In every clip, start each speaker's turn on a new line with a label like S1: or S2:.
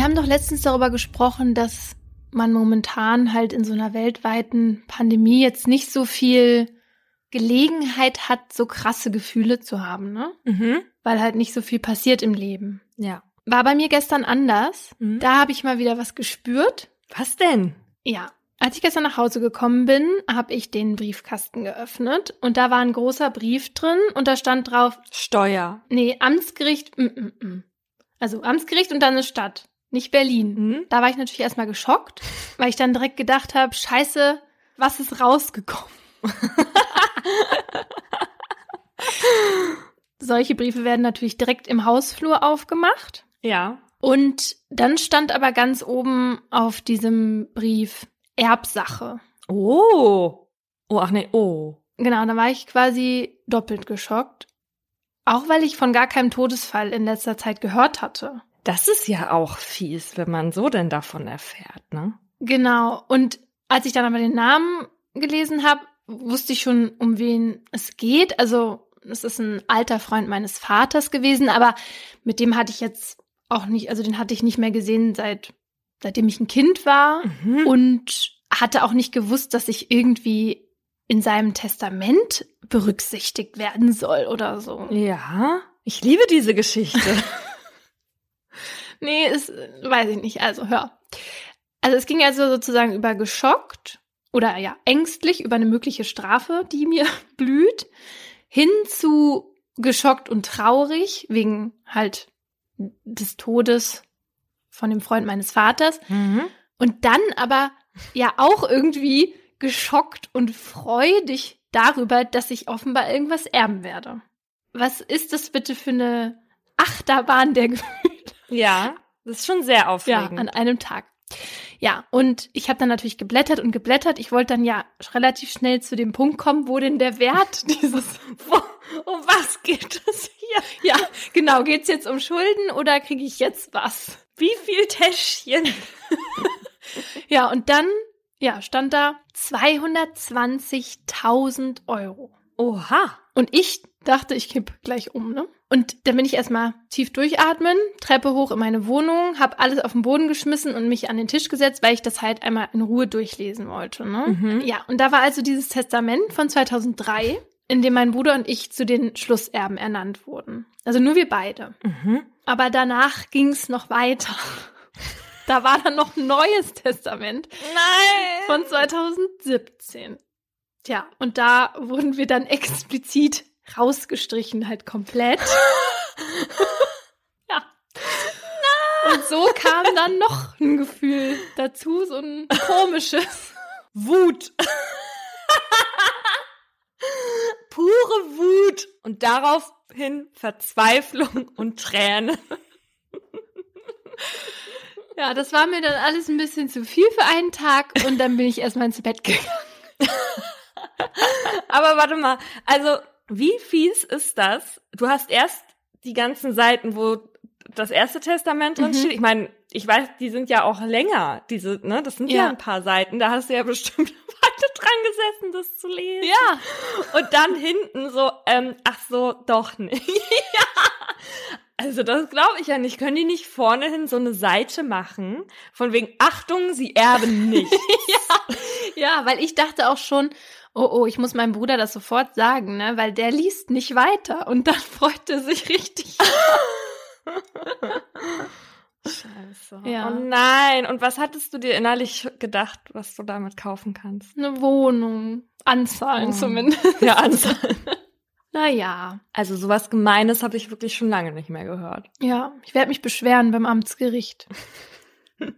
S1: Wir haben doch letztens darüber gesprochen, dass man momentan halt in so einer weltweiten Pandemie jetzt nicht so viel Gelegenheit hat, so krasse Gefühle zu haben, ne?
S2: Mhm.
S1: Weil halt nicht so viel passiert im Leben.
S2: Ja.
S1: War bei mir gestern anders.
S2: Mhm.
S1: Da habe ich mal wieder was gespürt.
S2: Was denn?
S1: Ja. Als ich gestern nach Hause gekommen bin, habe ich den Briefkasten geöffnet und da war ein großer Brief drin und da stand drauf,
S2: Steuer.
S1: nee, Amtsgericht, mm, mm, mm. also Amtsgericht und dann eine Stadt, nicht Berlin.
S2: Mhm.
S1: Da war ich natürlich erstmal geschockt, weil ich dann direkt gedacht habe, scheiße, was ist rausgekommen? Solche Briefe werden natürlich direkt im Hausflur aufgemacht.
S2: Ja.
S1: Und dann stand aber ganz oben auf diesem Brief Erbsache.
S2: Oh. Oh, ach nee, oh.
S1: Genau, da war ich quasi doppelt geschockt. Auch weil ich von gar keinem Todesfall in letzter Zeit gehört hatte.
S2: Das ist ja auch fies, wenn man so denn davon erfährt, ne?
S1: Genau. Und als ich dann aber den Namen gelesen habe, wusste ich schon, um wen es geht. Also es ist ein alter Freund meines Vaters gewesen, aber mit dem hatte ich jetzt auch nicht, also den hatte ich nicht mehr gesehen seit seitdem ich ein Kind war
S2: Mhm.
S1: und hatte auch nicht gewusst, dass ich irgendwie in seinem Testament berücksichtigt werden soll oder so.
S2: Ja. Ich liebe diese Geschichte.
S1: Nee, ist, weiß ich nicht. Also, hör. Also, es ging also sozusagen über geschockt oder ja, ängstlich über eine mögliche Strafe, die mir blüht, hin zu geschockt und traurig wegen halt des Todes von dem Freund meines Vaters.
S2: mhm.
S1: Und dann aber ja auch irgendwie geschockt und freudig darüber, dass ich offenbar irgendwas erben werde. Was ist das bitte für eine Achterbahn der Gefühle?
S2: Ja. Das ist schon sehr
S1: Ja,
S2: aufregend.
S1: an einem Tag. Ja, und ich habe dann natürlich geblättert und geblättert. Ich wollte dann ja relativ schnell zu dem Punkt kommen, wo denn der Wert dieses.
S2: um was geht es hier?
S1: Ja, genau. Geht's jetzt um Schulden oder kriege ich jetzt was?
S2: Wie viel Täschchen?
S1: Ja, und dann, ja, stand da 220.000 Euro.
S2: Oha.
S1: Und ich dachte, ich kipp gleich um, ne? Und dann bin ich erstmal tief durchatmen, Treppe hoch in meine Wohnung, hab alles auf den Boden geschmissen und mich an den Tisch gesetzt, weil ich das halt einmal in Ruhe durchlesen wollte, ne?
S2: Mhm.
S1: Ja, und da war also dieses Testament von 2003, in dem mein Bruder und ich zu den Schlusserben ernannt wurden. Also nur wir beide.
S2: Mhm.
S1: Aber danach ging's noch weiter. Da war dann noch ein neues Testament
S2: Nein.
S1: von 2017. Tja, und da wurden wir dann explizit rausgestrichen, halt komplett. ja. Und so kam dann noch ein Gefühl dazu, so ein komisches.
S2: Wut. Pure Wut. Und daraufhin Verzweiflung und Tränen.
S1: Ja, das war mir dann alles ein bisschen zu viel für einen Tag und dann bin ich erstmal ins Bett gegangen.
S2: Aber warte mal, also wie fies ist das? Du hast erst die ganzen Seiten, wo das erste Testament drin
S1: Mhm.
S2: steht. Ich meine, ich weiß, die sind ja auch länger, diese, ne? Das sind ja.
S1: Ja.
S2: ein paar Seiten. Da hast du ja bestimmt Weile dran gesessen, das zu lesen.
S1: Ja.
S2: Und dann hinten so, ähm, ach so, doch nicht. ja. Also das glaube ich ja nicht. Können die nicht vorne hin so eine Seite machen? Von wegen, Achtung, sie erben nicht.
S1: Ja, weil ich dachte auch schon, oh oh, ich muss meinem Bruder das sofort sagen, ne, weil der liest nicht weiter und dann freut er sich richtig.
S2: Scheiße.
S1: Ja.
S2: Oh nein. Und was hattest du dir innerlich gedacht, was du damit kaufen kannst?
S1: Eine Wohnung, Anzahlen
S2: Oh.
S1: zumindest.
S2: Ja, Anzahlen.
S1: Naja,
S2: Also sowas Gemeines habe ich wirklich schon lange nicht mehr gehört.
S1: ja, ich werde mich beschweren beim Amtsgericht.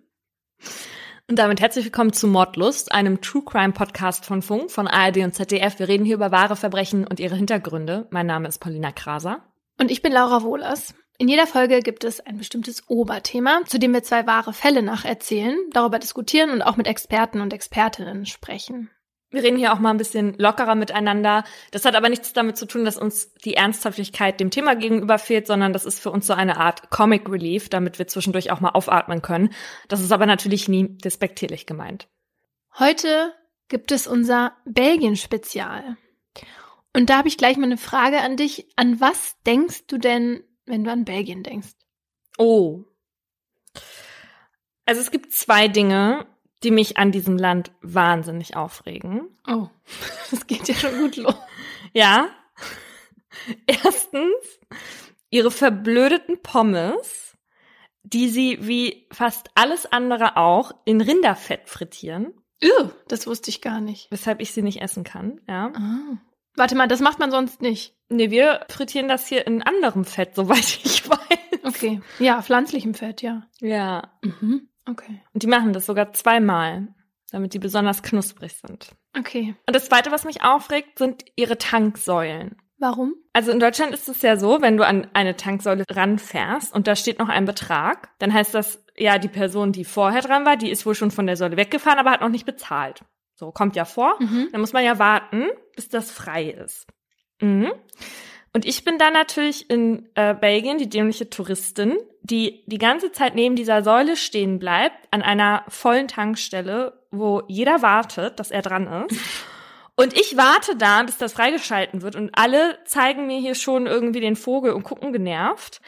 S2: Und damit herzlich willkommen zu Mordlust, einem True Crime Podcast von Funk, von ARD und ZDF. Wir reden hier über wahre Verbrechen und ihre Hintergründe. Mein Name ist Paulina Kraser.
S1: Und ich bin Laura Wohlers. In jeder Folge gibt es ein bestimmtes Oberthema, zu dem wir zwei wahre Fälle nacherzählen, darüber diskutieren und auch mit Experten und Expertinnen sprechen.
S2: Wir reden hier auch mal ein bisschen lockerer miteinander. Das hat aber nichts damit zu tun, dass uns die Ernsthaftigkeit dem Thema gegenüber fehlt, sondern das ist für uns so eine Art Comic Relief, damit wir zwischendurch auch mal aufatmen können. Das ist aber natürlich nie despektierlich gemeint.
S1: Heute gibt es unser Belgien-Spezial. Und da habe ich gleich mal eine Frage an dich. An was denkst du denn, wenn du an Belgien denkst?
S2: Oh. Also es gibt zwei Dinge, die mich an diesem Land wahnsinnig aufregen.
S1: Oh, das geht ja schon gut los.
S2: Ja. Erstens, ihre verblödeten Pommes, die sie wie fast alles andere auch in Rinderfett frittieren.
S1: Ew, das wusste ich gar nicht.
S2: Weshalb ich sie nicht essen kann, ja.
S1: Ah. Warte mal, das macht man sonst nicht.
S2: Nee, wir frittieren das hier in anderem Fett, soweit ich weiß.
S1: Okay. Ja, pflanzlichem Fett, ja.
S2: Ja.
S1: Mhm. Okay.
S2: Und die machen das sogar zweimal, damit die besonders knusprig sind.
S1: Okay.
S2: Und das zweite, was mich aufregt, sind ihre Tanksäulen.
S1: Warum?
S2: Also in Deutschland ist es ja so, wenn du an eine Tanksäule ranfährst und da steht noch ein Betrag, dann heißt das, ja, die Person, die vorher dran war, die ist wohl schon von der Säule weggefahren, aber hat noch nicht bezahlt. So, kommt ja vor.
S1: Mhm.
S2: Dann muss man ja warten, bis das frei ist. Mhm. Und ich bin dann natürlich in äh, Belgien die dämliche Touristin, die die ganze Zeit neben dieser Säule stehen bleibt, an einer vollen Tankstelle, wo jeder wartet, dass er dran ist. Und ich warte da, bis das freigeschalten wird und alle zeigen mir hier schon irgendwie den Vogel und gucken genervt.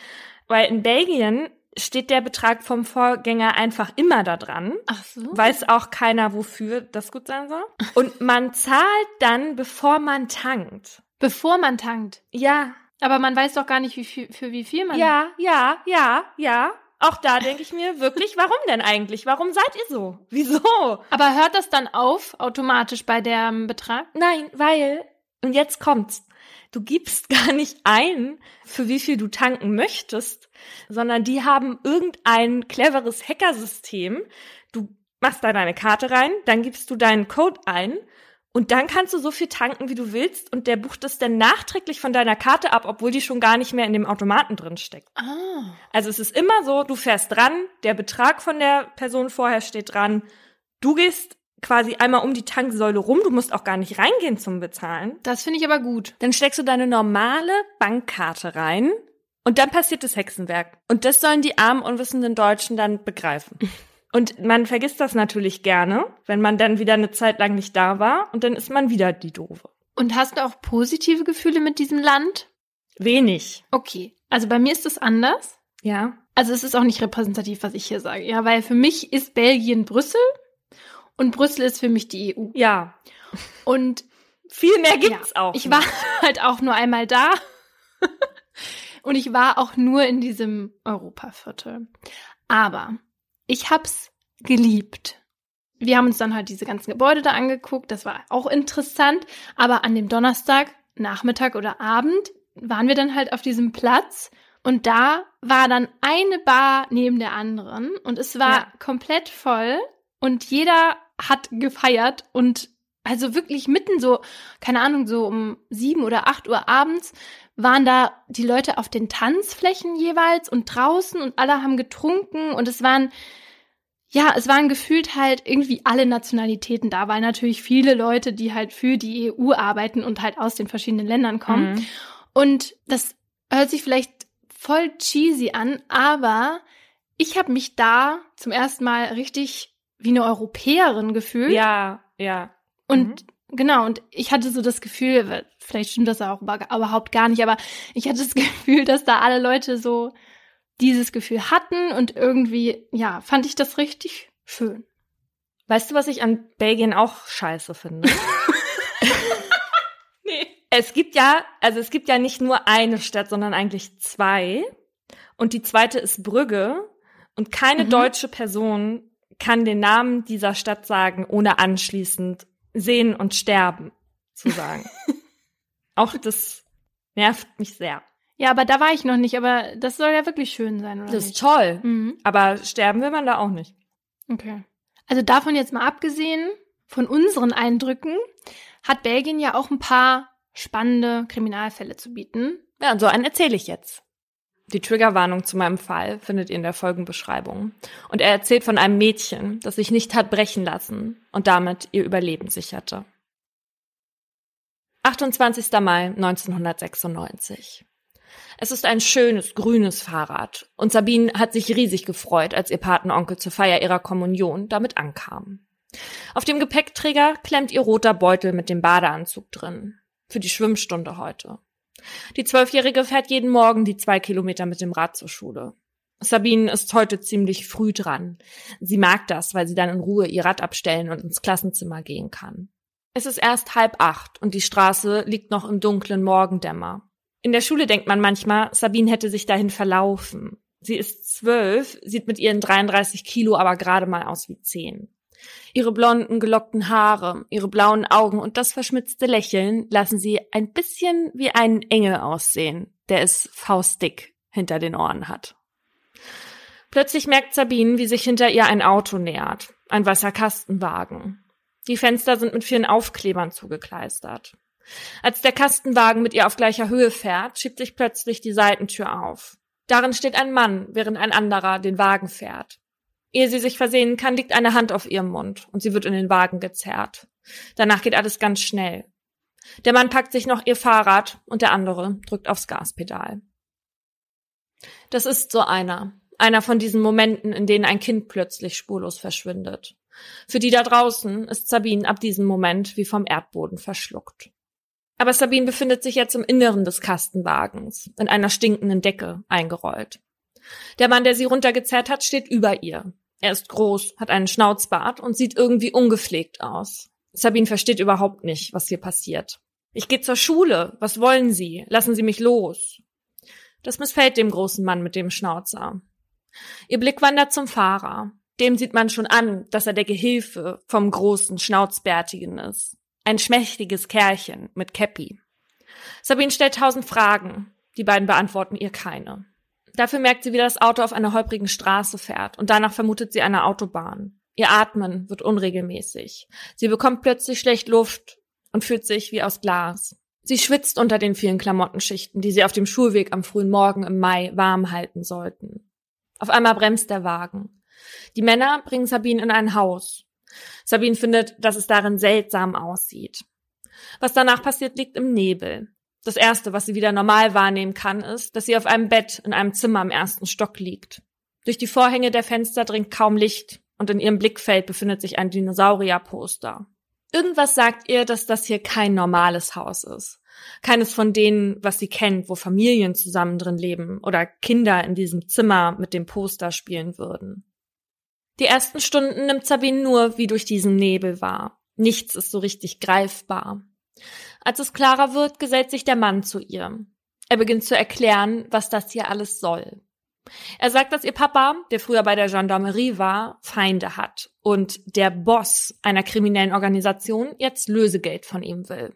S2: Weil in Belgien steht der Betrag vom Vorgänger einfach immer da dran.
S1: Ach so.
S2: Weiß auch keiner, wofür das gut sein soll. Und man zahlt dann, bevor man tankt.
S1: Bevor man tankt.
S2: Ja,
S1: Aber man weiß doch gar nicht, wie viel, für wie viel man.
S2: ja, ja, ja, ja. Auch da denke ich mir wirklich, warum denn eigentlich? Warum seid ihr so? Wieso?
S1: Aber hört das dann auf automatisch bei dem Betrag?
S2: Nein, weil, und jetzt kommt's. Du gibst gar nicht ein, für wie viel du tanken möchtest, sondern die haben irgendein cleveres Hackersystem. Du machst da deine Karte rein, dann gibst du deinen Code ein und dann kannst du so viel tanken, wie du willst und der bucht es dann nachträglich von deiner Karte ab, obwohl die schon gar nicht mehr in dem Automaten drin steckt.
S1: Ah.
S2: Also es ist immer so, du fährst dran, der Betrag von der Person vorher steht dran, du gehst quasi einmal um die Tanksäule rum, du musst auch gar nicht reingehen zum Bezahlen.
S1: Das finde ich aber gut.
S2: Dann steckst du deine normale Bankkarte rein und dann passiert das Hexenwerk. Und das sollen die armen, unwissenden Deutschen dann begreifen. Und man vergisst das natürlich gerne, wenn man dann wieder eine Zeit lang nicht da war und dann ist man wieder die Doofe.
S1: Und hast du auch positive Gefühle mit diesem Land?
S2: Wenig.
S1: Okay. Also bei mir ist es anders.
S2: Ja.
S1: Also es ist auch nicht repräsentativ, was ich hier sage. Ja, weil für mich ist Belgien Brüssel und Brüssel ist für mich die EU.
S2: Ja.
S1: Und
S2: Viel mehr gibt's
S1: ja,
S2: auch.
S1: ich war halt auch nur einmal da. und ich war auch nur in diesem Europaviertel. Aber ich hab's geliebt. Wir haben uns dann halt diese ganzen Gebäude da angeguckt. Das war auch interessant. Aber an dem Donnerstag, Nachmittag oder Abend waren wir dann halt auf diesem Platz. Und da war dann eine Bar neben der anderen. Und es war
S2: Ja.
S1: komplett voll. Und jeder hat gefeiert. Und also wirklich mitten so, keine Ahnung, so um sieben oder acht Uhr abends waren da die Leute auf den Tanzflächen jeweils und draußen und alle haben getrunken und es waren, ja, es waren gefühlt halt irgendwie alle Nationalitäten da, weil natürlich viele Leute, die halt für die EU arbeiten und halt aus den verschiedenen Ländern kommen.
S2: Mhm.
S1: Und das hört sich vielleicht voll cheesy an, aber ich habe mich da zum ersten Mal richtig wie eine Europäerin gefühlt.
S2: Ja, ja.
S1: Und genau, und ich hatte so das Gefühl, vielleicht stimmt das auch über- überhaupt gar nicht, aber ich hatte das Gefühl, dass da alle Leute so dieses Gefühl hatten und irgendwie, ja, fand ich das richtig schön.
S2: Weißt du, was ich an Belgien auch scheiße finde?
S1: Nee.
S2: es gibt ja, also es gibt ja nicht nur eine Stadt, sondern eigentlich zwei. Und die zweite ist Brügge. Und keine
S1: Mhm.
S2: deutsche Person kann den Namen dieser Stadt sagen, ohne anschließend sehen und sterben zu sagen. auch das nervt mich sehr.
S1: Ja, aber da war ich noch nicht, aber das soll ja wirklich schön sein, oder
S2: Das ist
S1: nicht?
S2: toll.
S1: Mhm.
S2: Aber sterben will man da auch nicht.
S1: Okay. Also davon jetzt mal abgesehen, von unseren Eindrücken, hat Belgien ja auch ein paar spannende Kriminalfälle zu bieten.
S2: Ja, und so einen erzähle ich jetzt. Die Triggerwarnung zu meinem Fall findet ihr in der Folgenbeschreibung. Und er erzählt von einem Mädchen, das sich nicht hat brechen lassen und damit ihr Überleben sicherte. 28. Mai 1996. Es ist ein schönes, grünes Fahrrad und Sabine hat sich riesig gefreut, als ihr Patenonkel zur Feier ihrer Kommunion damit ankam. Auf dem Gepäckträger klemmt ihr roter Beutel mit dem Badeanzug drin. Für die Schwimmstunde heute. Die Zwölfjährige fährt jeden Morgen die zwei Kilometer mit dem Rad zur Schule. Sabine ist heute ziemlich früh dran. Sie mag das, weil sie dann in Ruhe ihr Rad abstellen und ins Klassenzimmer gehen kann. Es ist erst halb acht und die Straße liegt noch im dunklen Morgendämmer. In der Schule denkt man manchmal, Sabine hätte sich dahin verlaufen. Sie ist zwölf, sieht mit ihren 33 Kilo aber gerade mal aus wie zehn. Ihre blonden, gelockten Haare, ihre blauen Augen und das verschmitzte Lächeln lassen sie ein bisschen wie einen Engel aussehen, der es faustdick hinter den Ohren hat. Plötzlich merkt Sabine, wie sich hinter ihr ein Auto nähert. Ein weißer Kastenwagen. Die Fenster sind mit vielen Aufklebern zugekleistert. Als der Kastenwagen mit ihr auf gleicher Höhe fährt, schiebt sich plötzlich die Seitentür auf. Darin steht ein Mann, während ein anderer den Wagen fährt. Ehe sie sich versehen kann, liegt eine Hand auf ihrem Mund und sie wird in den Wagen gezerrt. Danach geht alles ganz schnell. Der Mann packt sich noch ihr Fahrrad und der andere drückt aufs Gaspedal. Das ist so einer, einer von diesen Momenten, in denen ein Kind plötzlich spurlos verschwindet. Für die da draußen ist Sabine ab diesem Moment wie vom Erdboden verschluckt. Aber Sabine befindet sich jetzt im Inneren des Kastenwagens, in einer stinkenden Decke eingerollt. Der Mann, der sie runtergezerrt hat, steht über ihr. Er ist groß, hat einen Schnauzbart und sieht irgendwie ungepflegt aus. Sabine versteht überhaupt nicht, was hier passiert. Ich gehe zur Schule. Was wollen Sie? Lassen Sie mich los. Das missfällt dem großen Mann mit dem Schnauzer. Ihr Blick wandert zum Fahrer. Dem sieht man schon an, dass er der Gehilfe vom großen Schnauzbärtigen ist. Ein schmächtiges Kerlchen mit Käppi. Sabine stellt tausend Fragen. Die beiden beantworten ihr keine. Dafür merkt sie, wie das Auto auf einer holprigen Straße fährt und danach vermutet sie eine Autobahn. Ihr Atmen wird unregelmäßig. Sie bekommt plötzlich schlecht Luft und fühlt sich wie aus Glas. Sie schwitzt unter den vielen Klamottenschichten, die sie auf dem Schulweg am frühen Morgen im Mai warm halten sollten. Auf einmal bremst der Wagen. Die Männer bringen Sabine in ein Haus. Sabine findet, dass es darin seltsam aussieht. Was danach passiert, liegt im Nebel. Das erste, was sie wieder normal wahrnehmen kann, ist, dass sie auf einem Bett in einem Zimmer im ersten Stock liegt. Durch die Vorhänge der Fenster dringt kaum Licht und in ihrem Blickfeld befindet sich ein Dinosaurierposter. Irgendwas sagt ihr, dass das hier kein normales Haus ist. Keines von denen, was sie kennt, wo Familien zusammen drin leben oder Kinder in diesem Zimmer mit dem Poster spielen würden. Die ersten Stunden nimmt Sabine nur wie durch diesen Nebel wahr. Nichts ist so richtig greifbar. Als es klarer wird, gesellt sich der Mann zu ihr. Er beginnt zu erklären, was das hier alles soll. Er sagt, dass ihr Papa, der früher bei der Gendarmerie war, Feinde hat und der Boss einer kriminellen Organisation jetzt Lösegeld von ihm will.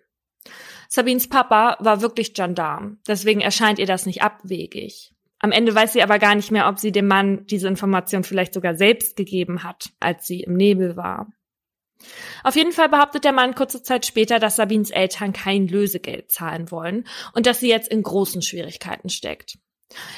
S2: Sabines Papa war wirklich Gendarm, deswegen erscheint ihr das nicht abwegig. Am Ende weiß sie aber gar nicht mehr, ob sie dem Mann diese Information vielleicht sogar selbst gegeben hat, als sie im Nebel war. Auf jeden Fall behauptet der Mann kurze Zeit später, dass Sabines Eltern kein Lösegeld zahlen wollen und dass sie jetzt in großen Schwierigkeiten steckt.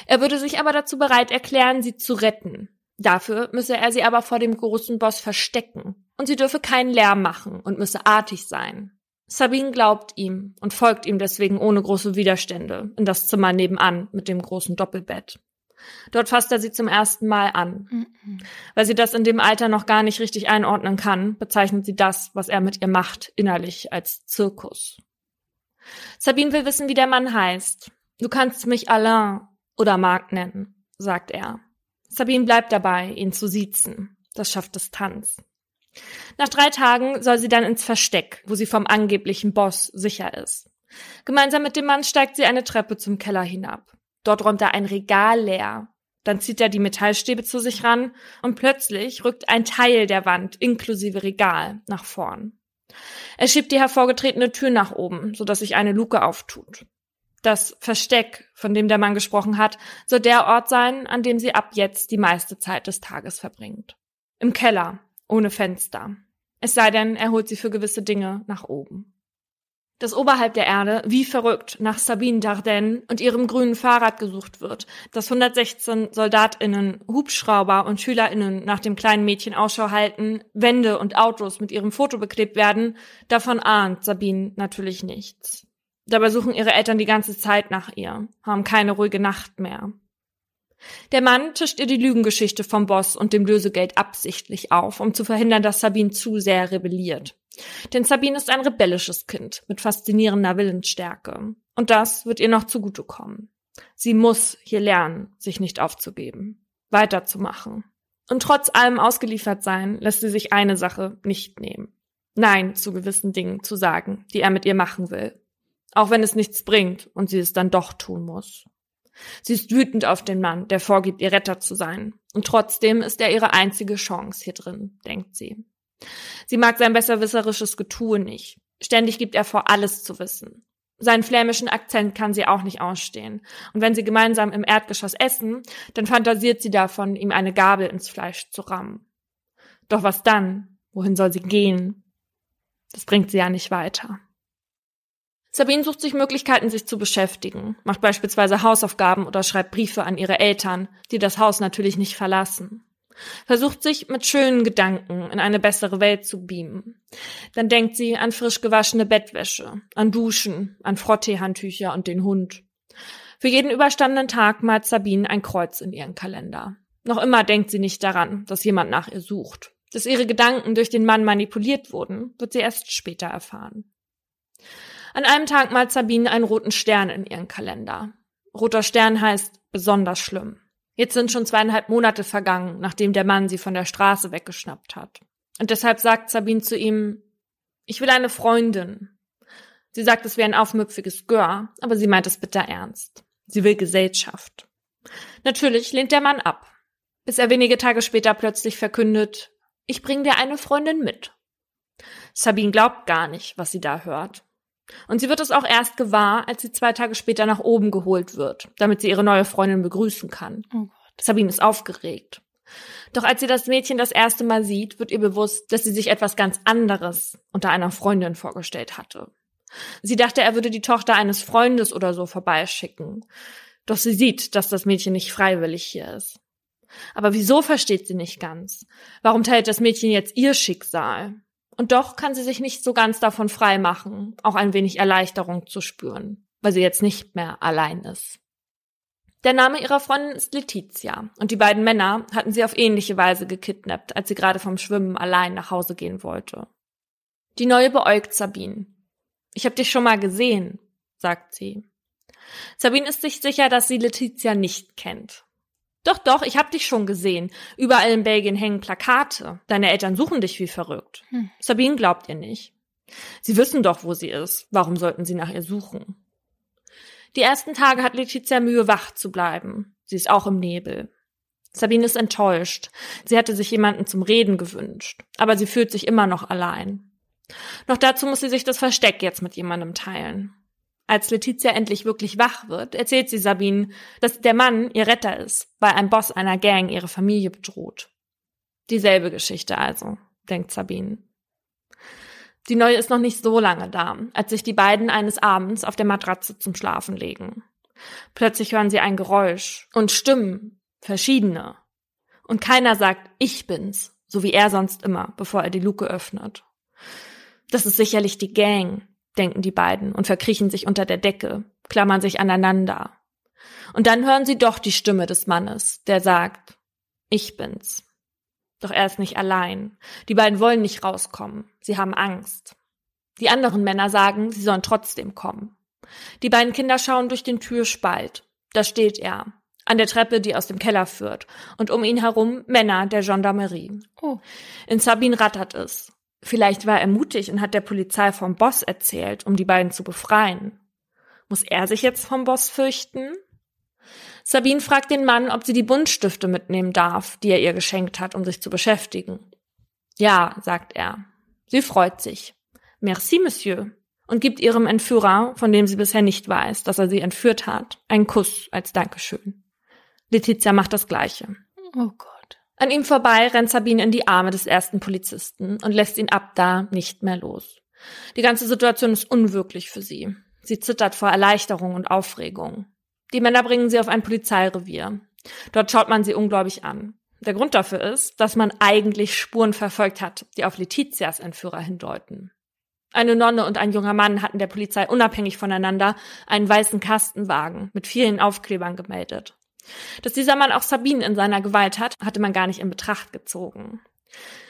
S2: Er würde sich aber dazu bereit erklären, sie zu retten. Dafür müsse er sie aber vor dem großen Boss verstecken und sie dürfe keinen Lärm machen und müsse artig sein. Sabine glaubt ihm und folgt ihm deswegen ohne große Widerstände in das Zimmer nebenan mit dem großen Doppelbett. Dort fasst er sie zum ersten Mal an. Mhm. Weil sie das in dem Alter noch gar nicht richtig einordnen kann, bezeichnet sie das, was er mit ihr macht, innerlich als Zirkus. Sabine will wissen, wie der Mann heißt. Du kannst mich Alain oder Marc nennen, sagt er. Sabine bleibt dabei, ihn zu siezen. Das schafft Distanz. Nach drei Tagen soll sie dann ins Versteck, wo sie vom angeblichen Boss sicher ist. Gemeinsam mit dem Mann steigt sie eine Treppe zum Keller hinab. Dort räumt er ein Regal leer. Dann zieht er die Metallstäbe zu sich ran und plötzlich rückt ein Teil der Wand inklusive Regal nach vorn. Er schiebt die hervorgetretene Tür nach oben, sodass sich eine Luke auftut. Das Versteck, von dem der Mann gesprochen hat, soll der Ort sein, an dem sie ab jetzt die meiste Zeit des Tages verbringt. Im Keller, ohne Fenster. Es sei denn, er holt sie für gewisse Dinge nach oben. Dass oberhalb der Erde wie verrückt nach Sabine Dardenne und ihrem grünen Fahrrad gesucht wird, dass 116 SoldatInnen, Hubschrauber und SchülerInnen nach dem kleinen Mädchen Ausschau halten, Wände und Autos mit ihrem Foto beklebt werden, davon ahnt Sabine natürlich nichts. Dabei suchen ihre Eltern die ganze Zeit nach ihr, haben keine ruhige Nacht mehr. Der Mann tischt ihr die Lügengeschichte vom Boss und dem Lösegeld absichtlich auf, um zu verhindern, dass Sabine zu sehr rebelliert. Denn Sabine ist ein rebellisches Kind mit faszinierender Willensstärke. Und das wird ihr noch zugutekommen. Sie muss hier lernen, sich nicht aufzugeben. weiterzumachen. Und trotz allem ausgeliefert sein, lässt sie sich eine Sache nicht nehmen. Nein zu gewissen Dingen zu sagen, die er mit ihr machen will. Auch wenn es nichts bringt und sie es dann doch tun muss. Sie ist wütend auf den Mann, der vorgibt, ihr Retter zu sein. Und trotzdem ist er ihre einzige Chance hier drin, denkt sie. Sie mag sein besserwisserisches Getue nicht. Ständig gibt er vor, alles zu wissen. Seinen flämischen Akzent kann sie auch nicht ausstehen. Und wenn sie gemeinsam im Erdgeschoss essen, dann fantasiert sie davon, ihm eine Gabel ins Fleisch zu rammen. Doch was dann? Wohin soll sie gehen? Das bringt sie ja nicht weiter. Sabine sucht sich Möglichkeiten, sich zu beschäftigen, macht beispielsweise Hausaufgaben oder schreibt Briefe an ihre Eltern, die das Haus natürlich nicht verlassen. Versucht sich mit schönen Gedanken in eine bessere Welt zu beamen. Dann denkt sie an frisch gewaschene Bettwäsche, an Duschen, an Frotteehandtücher und den Hund. Für jeden überstandenen Tag malt Sabine ein Kreuz in ihren Kalender. Noch immer denkt sie nicht daran, dass jemand nach ihr sucht. Dass ihre Gedanken durch den Mann manipuliert wurden, wird sie erst später erfahren. An einem Tag malt Sabine einen roten Stern in ihren Kalender. Roter Stern heißt besonders schlimm. Jetzt sind schon zweieinhalb Monate vergangen, nachdem der Mann sie von der Straße weggeschnappt hat. Und deshalb sagt Sabine zu ihm, ich will eine Freundin. Sie sagt, es wäre ein aufmüpfiges Gör, aber sie meint es bitter ernst. Sie will Gesellschaft. Natürlich lehnt der Mann ab, bis er wenige Tage später plötzlich verkündet, ich bring dir eine Freundin mit. Sabine glaubt gar nicht, was sie da hört. Und sie wird es auch erst gewahr, als sie zwei Tage später nach oben geholt wird, damit sie ihre neue Freundin begrüßen kann. Oh Sabine ist aufgeregt. Doch als sie das Mädchen das erste Mal sieht, wird ihr bewusst, dass sie sich etwas ganz anderes unter einer Freundin vorgestellt hatte. Sie dachte, er würde die Tochter eines Freundes oder so vorbeischicken. Doch sie sieht, dass das Mädchen nicht freiwillig hier ist. Aber wieso versteht sie nicht ganz? Warum teilt das Mädchen jetzt ihr Schicksal? Und doch kann sie sich nicht so ganz davon frei machen, auch ein wenig Erleichterung zu spüren, weil sie jetzt nicht mehr allein ist. Der Name ihrer Freundin ist Letizia und die beiden Männer hatten sie auf ähnliche Weise gekidnappt, als sie gerade vom Schwimmen allein nach Hause gehen wollte. Die Neue beäugt Sabine. Ich hab dich schon mal gesehen, sagt sie. Sabine ist sich sicher, dass sie Letizia nicht kennt. Doch, doch, ich hab dich schon gesehen. Überall in Belgien hängen Plakate. Deine Eltern suchen dich wie verrückt. Hm. Sabine glaubt ihr nicht. Sie wissen doch, wo sie ist. Warum sollten sie nach ihr suchen? Die ersten Tage hat Letizia Mühe, wach zu bleiben. Sie ist auch im Nebel. Sabine ist enttäuscht. Sie hatte sich jemanden zum Reden gewünscht. Aber sie fühlt sich immer noch allein. Noch dazu muss sie sich das Versteck jetzt mit jemandem teilen. Als Letizia endlich wirklich wach wird, erzählt sie Sabine, dass der Mann ihr Retter ist, weil ein Boss einer Gang ihre Familie bedroht. Dieselbe Geschichte also, denkt Sabine. Die Neue ist noch nicht so lange da, als sich die beiden eines Abends auf der Matratze zum Schlafen legen. Plötzlich hören sie ein Geräusch und Stimmen, verschiedene. Und keiner sagt, ich bin's, so wie er sonst immer, bevor er die Luke öffnet. Das ist sicherlich die Gang, denken die beiden und verkriechen sich unter der Decke, klammern sich aneinander. Und dann hören sie doch die Stimme des Mannes, der sagt, ich bin's. Doch er ist nicht allein. Die beiden wollen nicht rauskommen. Sie haben Angst. Die anderen Männer sagen, sie sollen trotzdem kommen. Die beiden Kinder schauen durch den Türspalt. Da steht er, an der Treppe, die aus dem Keller führt, und um ihn herum Männer der Gendarmerie. Oh. In Sabine rattert es. Vielleicht war er mutig und hat der Polizei vom Boss erzählt, um die beiden zu befreien. Muss er sich jetzt vom Boss fürchten? Sabine fragt den Mann, ob sie die Buntstifte mitnehmen darf, die er ihr geschenkt hat, um sich zu beschäftigen. Ja, sagt er. Sie freut sich. Merci, Monsieur. Und gibt ihrem Entführer, von dem sie bisher nicht weiß, dass er sie entführt hat, einen Kuss als Dankeschön. Letizia macht das Gleiche. Oh Gott. An ihm vorbei rennt Sabine in die Arme des ersten Polizisten und lässt ihn ab da nicht mehr los. Die ganze Situation ist unwirklich für sie. Sie zittert vor Erleichterung und Aufregung. Die Männer bringen sie auf ein Polizeirevier. Dort schaut man sie ungläubig an. Der Grund dafür ist, dass man eigentlich Spuren verfolgt hat, die auf Letizias Entführer hindeuten. Eine Nonne und ein junger Mann hatten der Polizei unabhängig voneinander einen weißen Kastenwagen mit vielen Aufklebern gemeldet. Dass dieser Mann auch Sabine in seiner Gewalt hat, hatte man gar nicht in Betracht gezogen.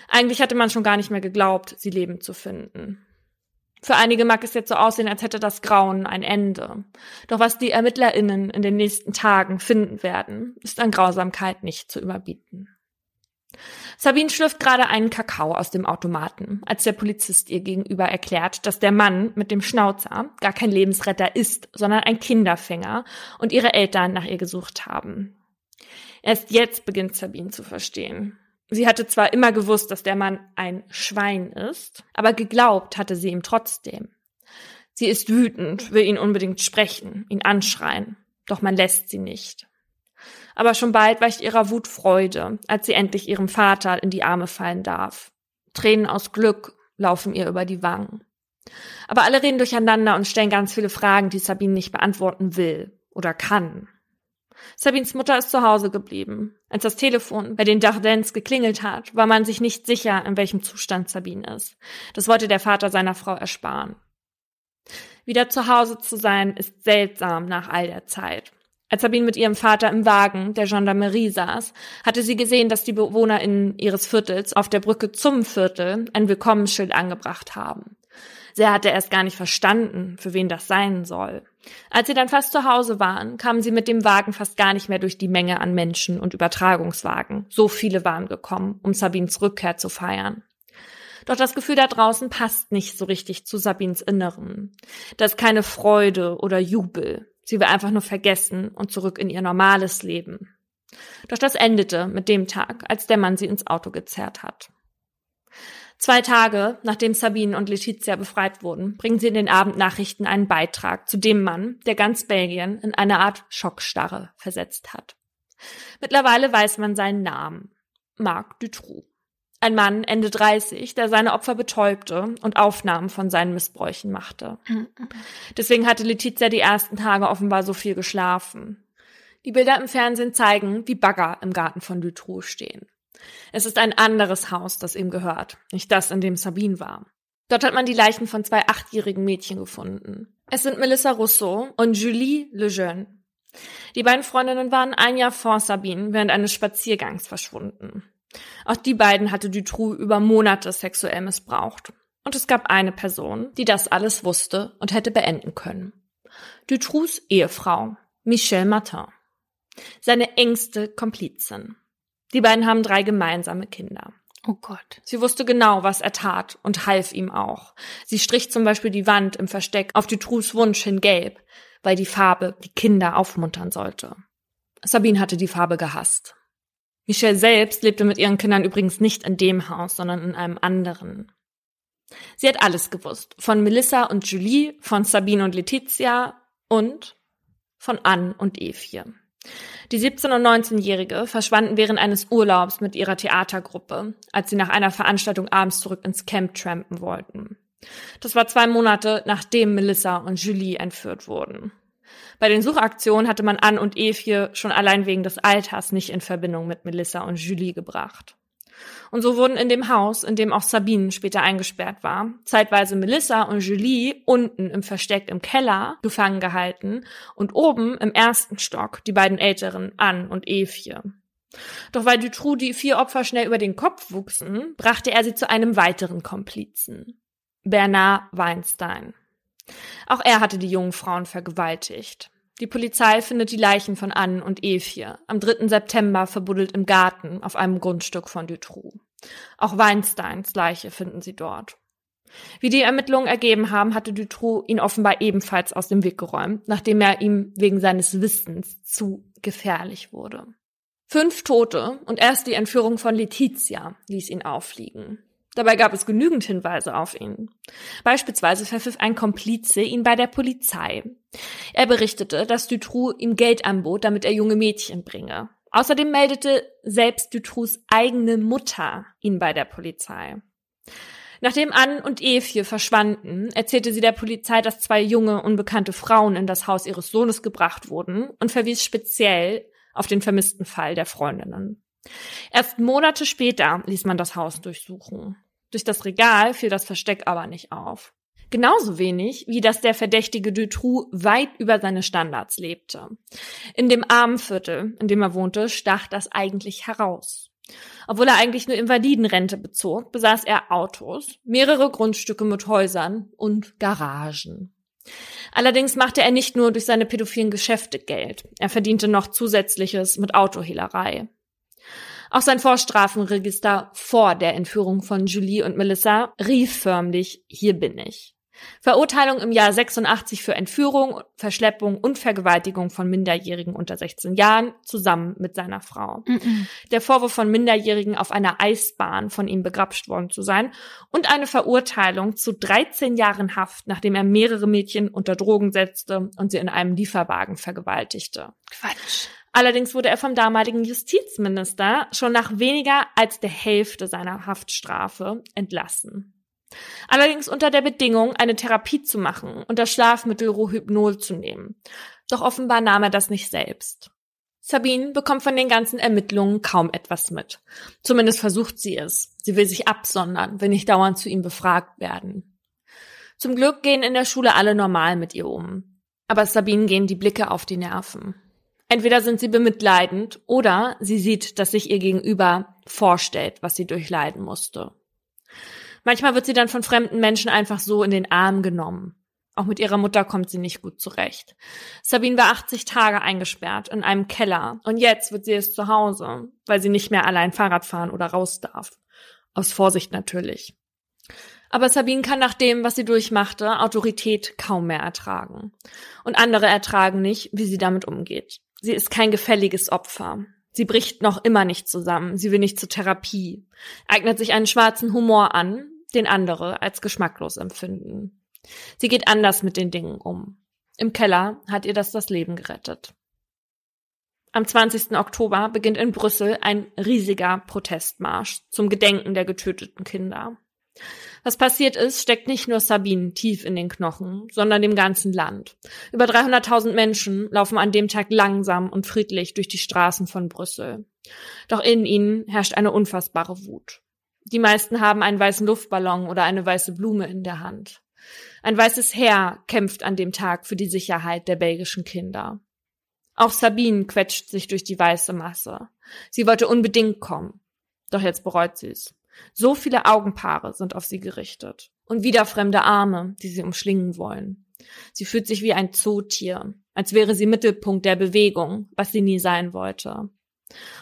S2: Eigentlich hatte man schon gar nicht mehr geglaubt, sie lebend zu finden. Für einige mag es jetzt so aussehen, als hätte das Grauen ein Ende. Doch was die ErmittlerInnen in den nächsten Tagen finden werden, ist an Grausamkeit nicht zu überbieten. Sabine schlürft gerade einen Kakao aus dem Automaten, als der Polizist ihr gegenüber erklärt, dass der Mann mit dem Schnauzer gar kein Lebensretter ist, sondern ein Kinderfänger und ihre Eltern nach ihr gesucht haben. Erst jetzt beginnt Sabine zu verstehen. Sie hatte zwar immer gewusst, dass der Mann ein Schwein ist, aber geglaubt hatte sie ihm trotzdem. Sie ist wütend, will ihn unbedingt sprechen, ihn anschreien, doch man lässt sie nicht. Aber schon bald weicht ihrer Wut Freude, als sie endlich ihrem Vater in die Arme fallen darf. Tränen aus Glück laufen ihr über die Wangen. Aber alle reden durcheinander und stellen ganz viele Fragen, die Sabine nicht beantworten will oder kann. Sabines Mutter ist zu Hause geblieben. Als das Telefon bei den Dardens geklingelt hat, war man sich nicht sicher, in welchem Zustand Sabine ist. Das wollte der Vater seiner Frau ersparen. Wieder zu Hause zu sein, ist seltsam nach all der Zeit. Als Sabine mit ihrem Vater im Wagen der Gendarmerie saß, hatte sie gesehen, dass die BewohnerInnen ihres Viertels auf der Brücke zum Viertel ein Willkommensschild angebracht haben. Sie hatte erst gar nicht verstanden, für wen das sein soll. Als sie dann fast zu Hause waren, kamen sie mit dem Wagen fast gar nicht mehr durch die Menge an Menschen und Übertragungswagen. So viele waren gekommen, um Sabines Rückkehr zu feiern. Doch das Gefühl da draußen passt nicht so richtig zu Sabines Inneren. Da ist keine Freude oder Jubel. Sie will einfach nur vergessen und zurück in ihr normales Leben. Doch das endete mit dem Tag, als der Mann sie ins Auto gezerrt hat. Zwei Tage, nachdem Sabine und Letizia befreit wurden, bringen sie in den Abendnachrichten einen Beitrag zu dem Mann, der ganz Belgien in eine Art Schockstarre versetzt hat. Mittlerweile weiß man seinen Namen. Marc Dutroux. Ein Mann, Ende 30, der seine Opfer betäubte und Aufnahmen von seinen Missbräuchen machte. Deswegen hatte Letizia die ersten Tage offenbar so viel geschlafen. Die Bilder im Fernsehen zeigen, wie Bagger im Garten von Dutroux stehen. Es ist ein anderes Haus, das ihm gehört, nicht das, in dem Sabine war. Dort hat man die Leichen von zwei achtjährigen Mädchen gefunden. Es sind Melissa Rousseau und Julie Lejeune. Die beiden Freundinnen waren ein Jahr vor Sabine während eines Spaziergangs verschwunden. Auch die beiden hatte Dutroux über Monate sexuell missbraucht. Und es gab eine Person, die das alles wusste und hätte beenden können. Dutroux Ehefrau, Michelle Martin. Seine engste Komplizin. Die beiden haben drei gemeinsame Kinder.
S1: Oh Gott.
S2: Sie wusste genau, was er tat und half ihm auch. Sie strich zum Beispiel die Wand im Versteck auf Dutroux Wunsch hin gelb, weil die Farbe die Kinder aufmuntern sollte. Sabine hatte die Farbe gehasst. Michelle selbst lebte mit ihren Kindern übrigens nicht in dem Haus, sondern in einem anderen. Sie hat alles gewusst. Von Melissa und Julie, von Sabine und Letizia und von Anne und Evie. Die 17- und 19-Jährige verschwanden während eines Urlaubs mit ihrer Theatergruppe, als sie nach einer Veranstaltung abends zurück ins Camp trampen wollten. Das war zwei Monate, nachdem Melissa und Julie entführt wurden. Bei den Suchaktionen hatte man Anne und Evie schon allein wegen des Alters nicht in Verbindung mit Melissa und Julie gebracht. Und so wurden in dem Haus, in dem auch Sabine später eingesperrt war, zeitweise Melissa und Julie unten im Versteck im Keller gefangen gehalten und oben im ersten Stock die beiden Älteren Anne und Evie. Doch weil Dutroux die vier Opfer schnell über den Kopf wuchsen, brachte er sie zu einem weiteren Komplizen. Bernard Weinstein. Auch er hatte die jungen Frauen vergewaltigt. Die Polizei findet die Leichen von Anne und Evie am 3. September verbuddelt im Garten auf einem Grundstück von Dutroux. Auch Weinsteins Leiche finden sie dort. Wie die Ermittlungen ergeben haben, hatte Dutroux ihn offenbar ebenfalls aus dem Weg geräumt, nachdem er ihm wegen seines Wissens zu gefährlich wurde. Fünf Tote und erst die Entführung von Letizia ließ ihn auffliegen. Dabei gab es genügend Hinweise auf ihn. Beispielsweise verpfiff ein Komplize ihn bei der Polizei. Er berichtete, dass Dutroux ihm Geld anbot, damit er junge Mädchen bringe. Außerdem meldete selbst Dutroux eigene Mutter ihn bei der Polizei. Nachdem Anne und Evie verschwanden, erzählte sie der Polizei, dass zwei junge, unbekannte Frauen in das Haus ihres Sohnes gebracht wurden und verwies speziell auf den vermissten Fall der Freundinnen. Erst Monate später ließ man das Haus durchsuchen. Durch das Regal fiel das Versteck aber nicht auf. Genauso wenig, wie dass der verdächtige Dutroux weit über seine Standards lebte. In dem armen Viertel, in dem er wohnte, stach das eigentlich heraus. Obwohl er eigentlich nur Invalidenrente bezog, besaß er Autos, mehrere Grundstücke mit Häusern und Garagen. Allerdings machte er nicht nur durch seine pädophilen Geschäfte Geld, er verdiente noch zusätzliches mit Autohehlerei. Auch sein Vorstrafenregister vor der Entführung von Julie und Melissa rief förmlich, hier bin ich. Verurteilung im Jahr 86 für Entführung, Verschleppung und Vergewaltigung von Minderjährigen unter 16 Jahren zusammen mit seiner Frau. -mm. Der Vorwurf von Minderjährigen auf einer Eisbahn von ihm begrapscht worden zu sein und eine Verurteilung zu 13 Jahren Haft, nachdem er mehrere Mädchen unter Drogen setzte und sie in einem Lieferwagen vergewaltigte.
S1: Quatsch.
S2: Allerdings wurde er vom damaligen Justizminister schon nach weniger als der Hälfte seiner Haftstrafe entlassen. Allerdings unter der Bedingung, eine Therapie zu machen und das Schlafmittel Rohypnol zu nehmen. Doch offenbar nahm er das nicht selbst. Sabine bekommt von den ganzen Ermittlungen kaum etwas mit. Zumindest versucht sie es. Sie will sich absondern, will nicht dauernd zu ihm befragt werden. Zum Glück gehen in der Schule alle normal mit ihr um. Aber Sabine gehen die Blicke auf die Nerven. Entweder sind sie bemitleidend oder sie sieht, dass sich ihr Gegenüber vorstellt, was sie durchleiden musste. Manchmal wird sie dann von fremden Menschen einfach so in den Arm genommen. Auch mit ihrer Mutter kommt sie nicht gut zurecht. Sabine war 80 Tage eingesperrt in einem Keller und jetzt wird sie es zu Hause, weil sie nicht mehr allein Fahrrad fahren oder raus darf. Aus Vorsicht natürlich. Aber Sabine kann nach dem, was sie durchmachte, Autorität kaum mehr ertragen. Und andere ertragen nicht, wie sie damit umgeht. Sie ist kein gefälliges Opfer. Sie bricht noch immer nicht zusammen. Sie will nicht zur Therapie. Eignet sich einen schwarzen Humor an, den andere als geschmacklos empfinden. Sie geht anders mit den Dingen um. Im Keller hat ihr das das Leben gerettet. Am 20. Oktober beginnt in Brüssel ein riesiger Protestmarsch zum Gedenken der getöteten Kinder. Was passiert ist, steckt nicht nur Sabine tief in den Knochen, sondern dem ganzen Land. Über 300.000 Menschen laufen an dem Tag langsam und friedlich durch die Straßen von Brüssel. Doch in ihnen herrscht eine unfassbare Wut. Die meisten haben einen weißen Luftballon oder eine weiße Blume in der Hand. Ein weißes Heer kämpft an dem Tag für die Sicherheit der belgischen Kinder. Auch Sabine quetscht sich durch die weiße Masse. Sie wollte unbedingt kommen. Doch jetzt bereut sie es. So viele Augenpaare sind auf sie gerichtet. Und wieder fremde Arme, die sie umschlingen wollen. Sie fühlt sich wie ein Zootier, als wäre sie Mittelpunkt der Bewegung, was sie nie sein wollte.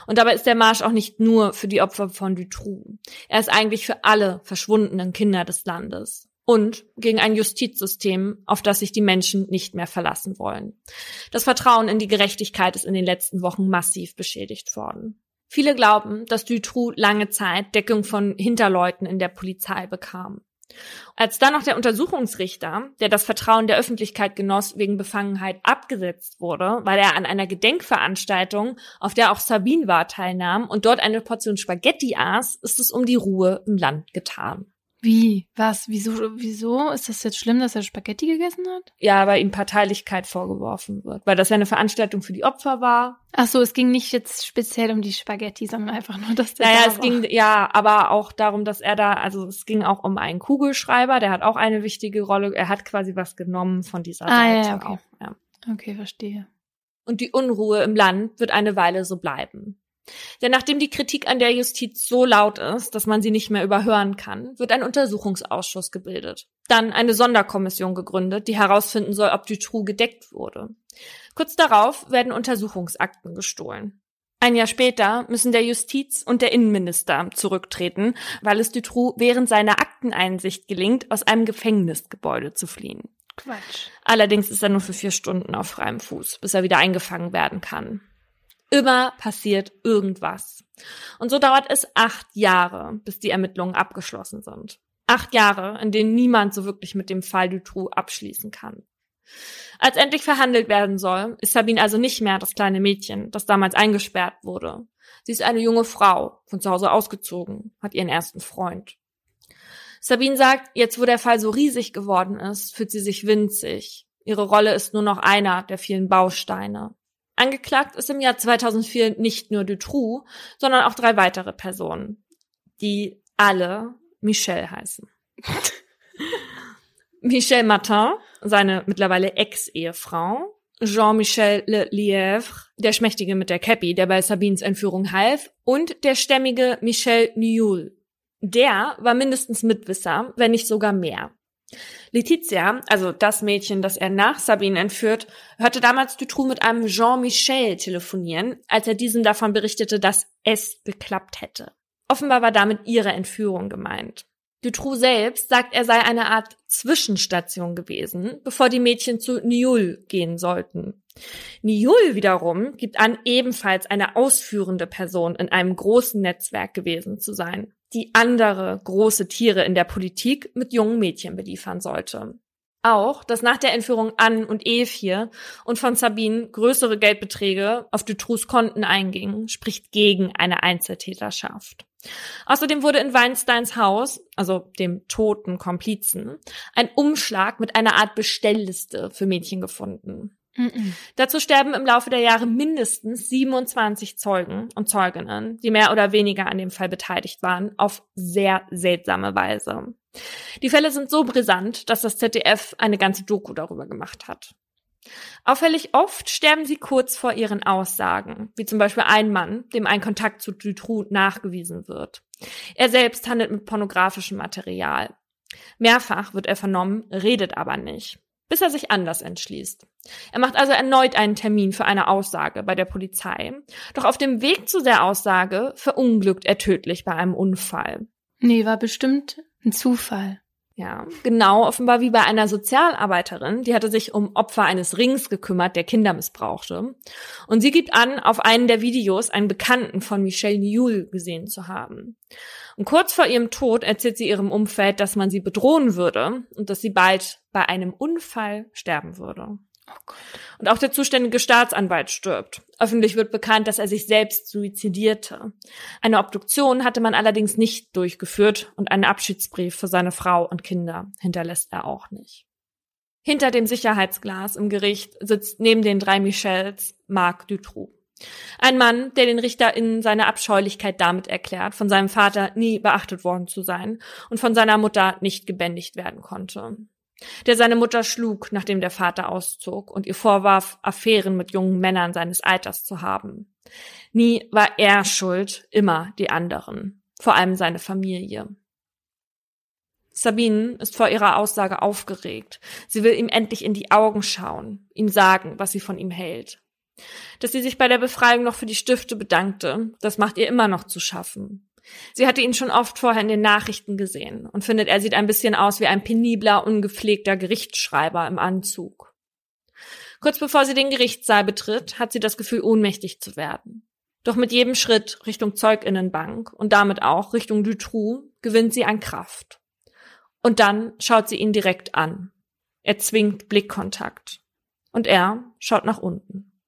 S2: Und dabei ist der Marsch auch nicht nur für die Opfer von Dutroux. Er ist eigentlich für alle verschwundenen Kinder des Landes. Und gegen ein Justizsystem, auf das sich die Menschen nicht mehr verlassen wollen. Das Vertrauen in die Gerechtigkeit ist in den letzten Wochen massiv beschädigt worden. Viele glauben, dass Dutroux lange Zeit Deckung von Hinterleuten in der Polizei bekam. Als dann noch der Untersuchungsrichter, der das Vertrauen der Öffentlichkeit genoss, wegen Befangenheit abgesetzt wurde, weil er an einer Gedenkveranstaltung, auf der auch Sabine war, teilnahm und dort eine Portion Spaghetti aß, ist es um die Ruhe im Land getan.
S1: Wie? Was? Wieso? Wieso? Ist das jetzt schlimm, dass er Spaghetti gegessen hat?
S2: Ja, weil ihm Parteilichkeit vorgeworfen wird. Weil das ja eine Veranstaltung für die Opfer war.
S1: Ach so, es ging nicht jetzt speziell um die Spaghetti, sondern einfach nur, dass
S2: der Naja, da es war. ging, ja, aber auch darum, dass er da, also es ging auch um einen Kugelschreiber, der hat auch eine wichtige Rolle. Er hat quasi was genommen von dieser
S1: ah, Seite. Ja, okay. Auch, ja. Okay, verstehe.
S2: Und die Unruhe im Land wird eine Weile so bleiben. Denn nachdem die Kritik an der Justiz so laut ist, dass man sie nicht mehr überhören kann, wird ein Untersuchungsausschuss gebildet. Dann eine Sonderkommission gegründet, die herausfinden soll, ob Dutroux gedeckt wurde. Kurz darauf werden Untersuchungsakten gestohlen. Ein Jahr später müssen der Justiz- und der Innenminister zurücktreten, weil es Dutroux während seiner Akteneinsicht gelingt, aus einem Gefängnisgebäude zu fliehen.
S1: Quatsch.
S2: Allerdings ist er nur für vier Stunden auf freiem Fuß, bis er wieder eingefangen werden kann. Immer passiert irgendwas. Und so dauert es acht Jahre, bis die Ermittlungen abgeschlossen sind. Acht Jahre, in denen niemand so wirklich mit dem Fall Dutroux abschließen kann. Als endlich verhandelt werden soll, ist Sabine also nicht mehr das kleine Mädchen, das damals eingesperrt wurde. Sie ist eine junge Frau, von zu Hause ausgezogen, hat ihren ersten Freund. Sabine sagt, jetzt wo der Fall so riesig geworden ist, fühlt sie sich winzig. Ihre Rolle ist nur noch einer der vielen Bausteine. Angeklagt ist im Jahr 2004 nicht nur Dutroux, sondern auch drei weitere Personen, die alle Michelle heißen. Michelle Martin, seine mittlerweile Ex-Ehefrau, Jean-Michel Le Lièvre, der Schmächtige mit der Cappy, der bei Sabines Entführung half, und der stämmige Michel Nioul. Der war mindestens Mitwisser, wenn nicht sogar mehr. Letizia, also das Mädchen, das er nach Sabine entführt, hörte damals Dutroux mit einem Jean-Michel telefonieren, als er diesem davon berichtete, dass es geklappt hätte. Offenbar war damit ihre Entführung gemeint. Dutroux selbst sagt, er sei eine Art Zwischenstation gewesen, bevor die Mädchen zu Niul gehen sollten. Niul wiederum gibt an, ebenfalls eine ausführende Person in einem großen Netzwerk gewesen zu sein, die andere große Tiere in der Politik mit jungen Mädchen beliefern sollte. Auch, dass nach der Entführung Anne und Eve und von Sabine größere Geldbeträge auf Dutroux Konten eingingen, spricht gegen eine Einzeltäterschaft. Außerdem wurde in Weinsteins Haus, also dem toten Komplizen, ein Umschlag mit einer Art Bestellliste für Mädchen gefunden. Dazu sterben im Laufe der Jahre mindestens 27 Zeugen und Zeuginnen, die mehr oder weniger an dem Fall beteiligt waren, auf sehr seltsame Weise. Die Fälle sind so brisant, dass das ZDF eine ganze Doku darüber gemacht hat. Auffällig oft sterben sie kurz vor ihren Aussagen, wie zum Beispiel ein Mann, dem ein Kontakt zu Dutroux nachgewiesen wird. Er selbst handelt mit pornografischem Material. Mehrfach wird er vernommen, redet aber nicht, bis er sich anders entschließt. Er macht also erneut einen Termin für eine Aussage bei der Polizei, doch auf dem Weg zu der Aussage verunglückt er tödlich bei einem Unfall.
S1: Nee, war bestimmt ein Zufall.
S2: Ja, genau, offenbar wie bei einer Sozialarbeiterin, die hatte sich um Opfer eines Rings gekümmert, der Kinder missbrauchte. Und sie gibt an, auf einen der Videos einen Bekannten von Michelle Newell gesehen zu haben. Und kurz vor ihrem Tod erzählt sie ihrem Umfeld, dass man sie bedrohen würde und dass sie bald bei einem Unfall sterben würde. Und auch der zuständige Staatsanwalt stirbt. Öffentlich wird bekannt, dass er sich selbst suizidierte. Eine Obduktion hatte man allerdings nicht durchgeführt und einen Abschiedsbrief für seine Frau und Kinder hinterlässt er auch nicht. Hinter dem Sicherheitsglas im Gericht sitzt neben den drei Michels Marc Dutroux. Ein Mann, der den RichterInnen seine Abscheulichkeit damit erklärt, von seinem Vater nie beachtet worden zu sein und von seiner Mutter nicht gebändigt werden konnte der seine Mutter schlug, nachdem der Vater auszog und ihr vorwarf, Affären mit jungen Männern seines Alters zu haben. Nie war er schuld, immer die anderen, vor allem seine Familie. Sabine ist vor ihrer Aussage aufgeregt. Sie will ihm endlich in die Augen schauen, ihm sagen, was sie von ihm hält. Dass sie sich bei der Befreiung noch für die Stifte bedankte, das macht ihr immer noch zu schaffen. Sie hatte ihn schon oft vorher in den Nachrichten gesehen und findet, er sieht ein bisschen aus wie ein penibler, ungepflegter Gerichtsschreiber im Anzug. Kurz bevor sie den Gerichtssaal betritt, hat sie das Gefühl, ohnmächtig zu werden. Doch mit jedem Schritt Richtung Zeuginnenbank und damit auch Richtung Dutroux gewinnt sie an Kraft. Und dann schaut sie ihn direkt an. Er zwingt Blickkontakt. Und er schaut nach unten.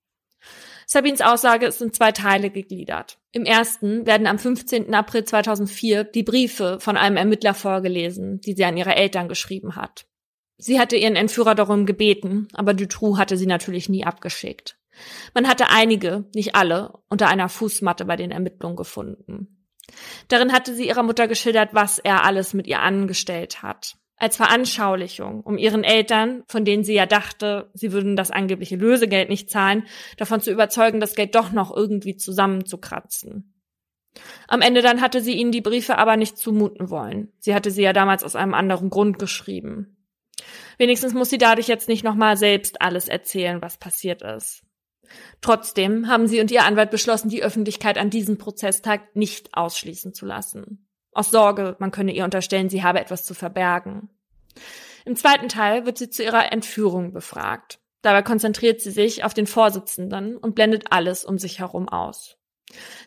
S2: Sabines Aussage ist in zwei Teile gegliedert. Im ersten werden am 15. April 2004 die Briefe von einem Ermittler vorgelesen, die sie an ihre Eltern geschrieben hat. Sie hatte ihren Entführer darum gebeten, aber Dutroux hatte sie natürlich nie abgeschickt. Man hatte einige, nicht alle, unter einer Fußmatte bei den Ermittlungen gefunden. Darin hatte sie ihrer Mutter geschildert, was er alles mit ihr angestellt hat als Veranschaulichung, um ihren Eltern, von denen sie ja dachte, sie würden das angebliche Lösegeld nicht zahlen, davon zu überzeugen, das Geld doch noch irgendwie zusammenzukratzen. Am Ende dann hatte sie ihnen die Briefe aber nicht zumuten wollen. Sie hatte sie ja damals aus einem anderen Grund geschrieben. Wenigstens muss sie dadurch jetzt nicht nochmal selbst alles erzählen, was passiert ist. Trotzdem haben sie und ihr Anwalt beschlossen, die Öffentlichkeit an diesem Prozesstag nicht ausschließen zu lassen. Aus Sorge, man könne ihr unterstellen, sie habe etwas zu verbergen. Im zweiten Teil wird sie zu ihrer Entführung befragt. Dabei konzentriert sie sich auf den Vorsitzenden und blendet alles um sich herum aus.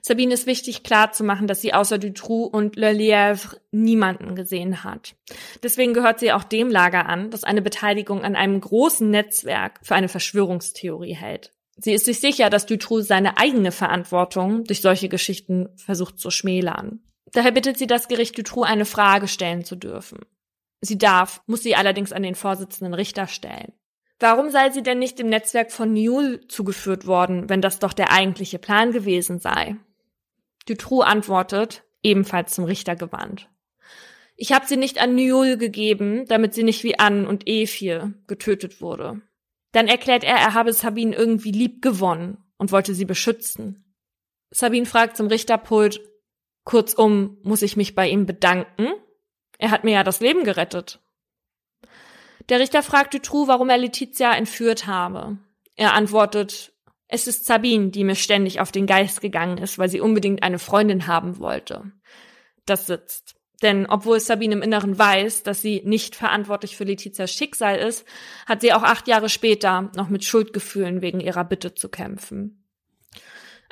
S2: Sabine ist wichtig klarzumachen, dass sie außer Dutroux und Le Lièvre niemanden gesehen hat. Deswegen gehört sie auch dem Lager an, das eine Beteiligung an einem großen Netzwerk für eine Verschwörungstheorie hält. Sie ist sich sicher, dass Dutroux seine eigene Verantwortung durch solche Geschichten versucht zu schmälern. Daher bittet sie das Gericht Dutroux, eine Frage stellen zu dürfen. Sie darf, muss sie allerdings an den Vorsitzenden Richter stellen. Warum sei sie denn nicht dem Netzwerk von Newell zugeführt worden, wenn das doch der eigentliche Plan gewesen sei? Dutroux antwortet, ebenfalls zum Richter gewandt. Ich habe sie nicht an Newell gegeben, damit sie nicht wie Anne und Ephie getötet wurde. Dann erklärt er, er habe Sabine irgendwie lieb gewonnen und wollte sie beschützen. Sabine fragt zum Richterpult, kurzum, muss ich mich bei ihm bedanken? Er hat mir ja das Leben gerettet. Der Richter fragt Dutroux, warum er Letizia entführt habe. Er antwortet, es ist Sabine, die mir ständig auf den Geist gegangen ist, weil sie unbedingt eine Freundin haben wollte. Das sitzt. Denn obwohl Sabine im Inneren weiß, dass sie nicht verantwortlich für Letizias Schicksal ist, hat sie auch acht Jahre später noch mit Schuldgefühlen wegen ihrer Bitte zu kämpfen.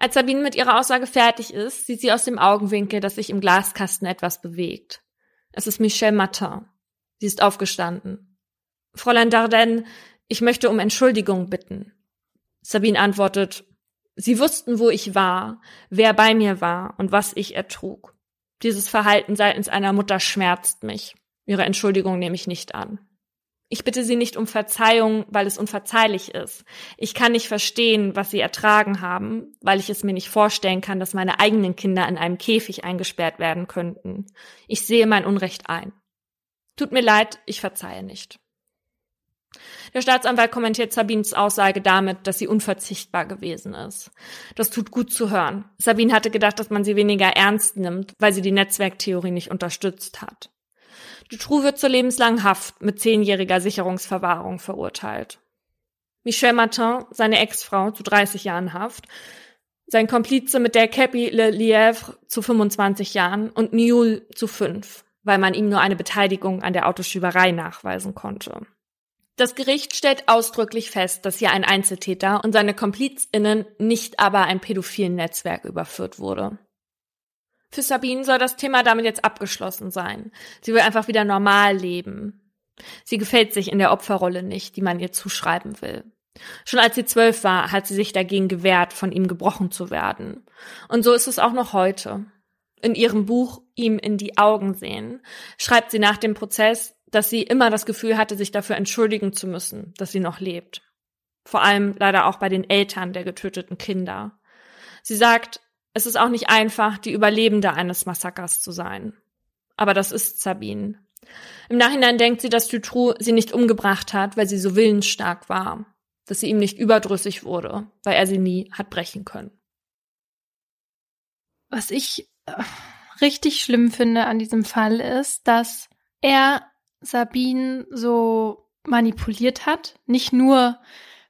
S2: Als Sabine mit ihrer Aussage fertig ist, sieht sie aus dem Augenwinkel, dass sich im Glaskasten etwas bewegt. Es ist Michelle Martin. Sie ist aufgestanden. Fräulein Dardenne, ich möchte um Entschuldigung bitten. Sabine antwortet, Sie wussten, wo ich war, wer bei mir war und was ich ertrug. Dieses Verhalten seitens einer Mutter schmerzt mich. Ihre Entschuldigung nehme ich nicht an. Ich bitte Sie nicht um Verzeihung, weil es unverzeihlich ist. Ich kann nicht verstehen, was Sie ertragen haben, weil ich es mir nicht vorstellen kann, dass meine eigenen Kinder in einem Käfig eingesperrt werden könnten. Ich sehe mein Unrecht ein. Tut mir leid, ich verzeihe nicht. Der Staatsanwalt kommentiert Sabines Aussage damit, dass sie unverzichtbar gewesen ist. Das tut gut zu hören. Sabine hatte gedacht, dass man sie weniger ernst nimmt, weil sie die Netzwerktheorie nicht unterstützt hat. Dutroux wird zur lebenslangen Haft mit zehnjähriger Sicherungsverwahrung verurteilt. Michel Martin, seine Ex-Frau, zu 30 Jahren Haft, sein Komplize mit der Capi Le Lièvre zu 25 Jahren und Nioul zu 5, weil man ihm nur eine Beteiligung an der Autoschüberei nachweisen konnte. Das Gericht stellt ausdrücklich fest, dass hier ein Einzeltäter und seine KomplizInnen nicht aber ein pädophilen Netzwerk überführt wurde. Für Sabine soll das Thema damit jetzt abgeschlossen sein. Sie will einfach wieder normal leben. Sie gefällt sich in der Opferrolle nicht, die man ihr zuschreiben will. Schon als sie zwölf war, hat sie sich dagegen gewehrt, von ihm gebrochen zu werden. Und so ist es auch noch heute. In ihrem Buch Ihm in die Augen sehen schreibt sie nach dem Prozess, dass sie immer das Gefühl hatte, sich dafür entschuldigen zu müssen, dass sie noch lebt. Vor allem leider auch bei den Eltern der getöteten Kinder. Sie sagt, es ist auch nicht einfach, die Überlebende eines Massakers zu sein. Aber das ist Sabine. Im Nachhinein denkt sie, dass Dutroux sie nicht umgebracht hat, weil sie so willensstark war. Dass sie ihm nicht überdrüssig wurde, weil er sie nie hat brechen können.
S1: Was ich äh, richtig schlimm finde an diesem Fall ist, dass er Sabine so manipuliert hat. Nicht nur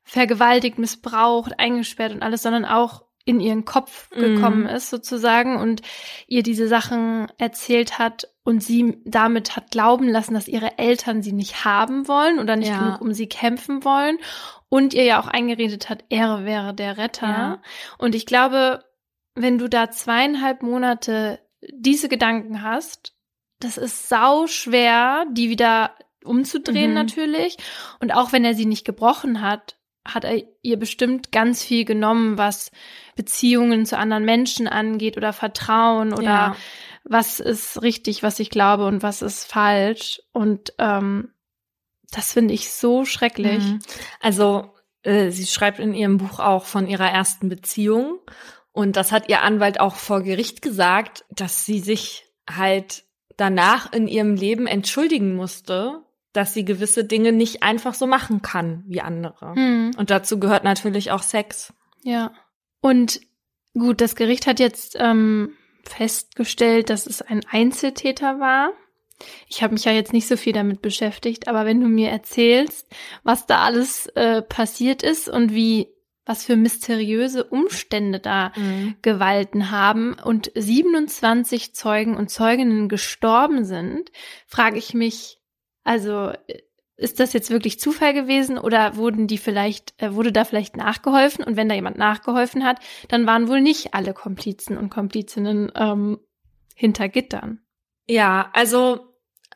S1: vergewaltigt, missbraucht, eingesperrt und alles, sondern auch in ihren Kopf gekommen mm. ist sozusagen und ihr diese Sachen erzählt hat und sie damit hat glauben lassen, dass ihre Eltern sie nicht haben wollen oder nicht ja. genug um sie kämpfen wollen und ihr ja auch eingeredet hat, er wäre der Retter. Ja. Und ich glaube, wenn du da zweieinhalb Monate diese Gedanken hast, das ist sau schwer, die wieder umzudrehen mhm. natürlich. Und auch wenn er sie nicht gebrochen hat, hat er ihr bestimmt ganz viel genommen, was Beziehungen zu anderen Menschen angeht oder Vertrauen oder ja. was ist richtig, was ich glaube und was ist falsch. Und ähm, das finde ich so schrecklich. Mhm.
S2: Also äh, sie schreibt in ihrem Buch auch von ihrer ersten Beziehung. Und das hat ihr Anwalt auch vor Gericht gesagt, dass sie sich halt danach in ihrem Leben entschuldigen musste, dass sie gewisse Dinge nicht einfach so machen kann wie andere. Hm. Und dazu gehört natürlich auch Sex.
S1: Ja. Und gut, das Gericht hat jetzt ähm, festgestellt, dass es ein Einzeltäter war. Ich habe mich ja jetzt nicht so viel damit beschäftigt, aber wenn du mir erzählst, was da alles äh, passiert ist und wie was für mysteriöse Umstände da mhm. gewalten haben und 27 Zeugen und Zeuginnen gestorben sind, frage ich mich, also ist das jetzt wirklich Zufall gewesen oder wurden die vielleicht, äh, wurde da vielleicht nachgeholfen? Und wenn da jemand nachgeholfen hat, dann waren wohl nicht alle Komplizen und Komplizinnen ähm, hinter Gittern.
S2: Ja, also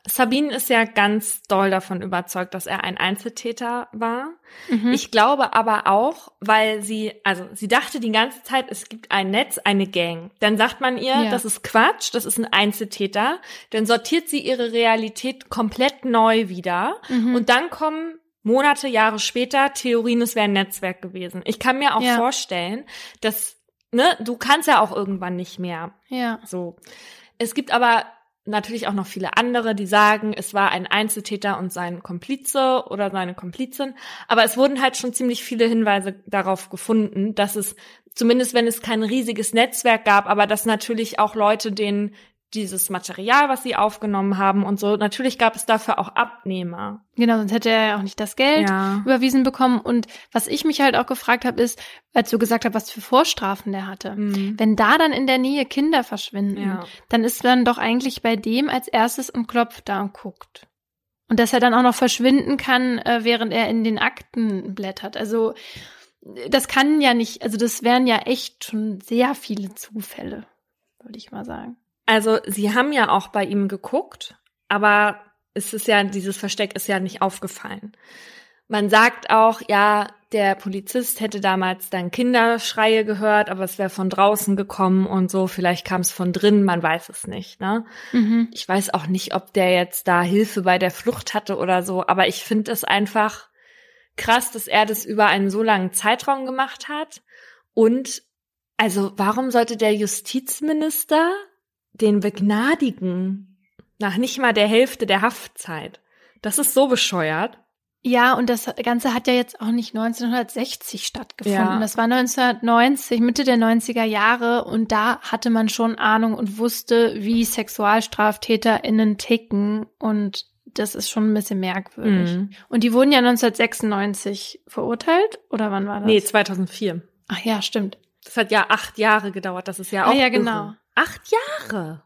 S2: Sabine ist ja ganz doll davon überzeugt, dass er ein Einzeltäter war. Mhm. Ich glaube aber auch, weil sie, also sie dachte die ganze Zeit, es gibt ein Netz, eine Gang. Dann sagt man ihr, ja. das ist Quatsch, das ist ein Einzeltäter. Dann sortiert sie ihre Realität komplett neu wieder. Mhm. Und dann kommen Monate, Jahre später Theorien, es wäre ein Netzwerk gewesen. Ich kann mir auch ja. vorstellen, dass, ne, du kannst ja auch irgendwann nicht mehr.
S1: Ja.
S2: So. Es gibt aber natürlich auch noch viele andere, die sagen, es war ein Einzeltäter und sein Komplize oder seine Komplizin. Aber es wurden halt schon ziemlich viele Hinweise darauf gefunden, dass es, zumindest wenn es kein riesiges Netzwerk gab, aber dass natürlich auch Leute, denen dieses Material, was sie aufgenommen haben und so. Natürlich gab es dafür auch Abnehmer.
S1: Genau, sonst hätte er ja auch nicht das Geld ja. überwiesen bekommen. Und was ich mich halt auch gefragt habe, ist, als du gesagt hast, was für Vorstrafen der hatte. Mhm. Wenn da dann in der Nähe Kinder verschwinden, ja. dann ist man doch eigentlich bei dem als erstes und klopft da und guckt. Und dass er dann auch noch verschwinden kann, äh, während er in den Akten blättert. Also das kann ja nicht, also das wären ja echt schon sehr viele Zufälle, würde ich mal sagen.
S2: Also sie haben ja auch bei ihm geguckt, aber es ist ja, dieses Versteck ist ja nicht aufgefallen. Man sagt auch, ja, der Polizist hätte damals dann Kinderschreie gehört, aber es wäre von draußen gekommen und so. Vielleicht kam es von drinnen, man weiß es nicht. Ne? Mhm. Ich weiß auch nicht, ob der jetzt da Hilfe bei der Flucht hatte oder so, aber ich finde es einfach krass, dass er das über einen so langen Zeitraum gemacht hat. Und also, warum sollte der Justizminister den begnadigen nach nicht mal der Hälfte der Haftzeit. Das ist so bescheuert.
S1: Ja, und das Ganze hat ja jetzt auch nicht 1960 stattgefunden. Ja. Das war 1990, Mitte der 90er Jahre. Und da hatte man schon Ahnung und wusste, wie SexualstraftäterInnen ticken. Und das ist schon ein bisschen merkwürdig. Mhm. Und die wurden ja 1996 verurteilt? Oder wann war das?
S2: Nee, 2004.
S1: Ach ja, stimmt.
S2: Das hat ja acht Jahre gedauert. Das ist ja auch. Ah,
S1: ja, genau.
S2: Acht Jahre.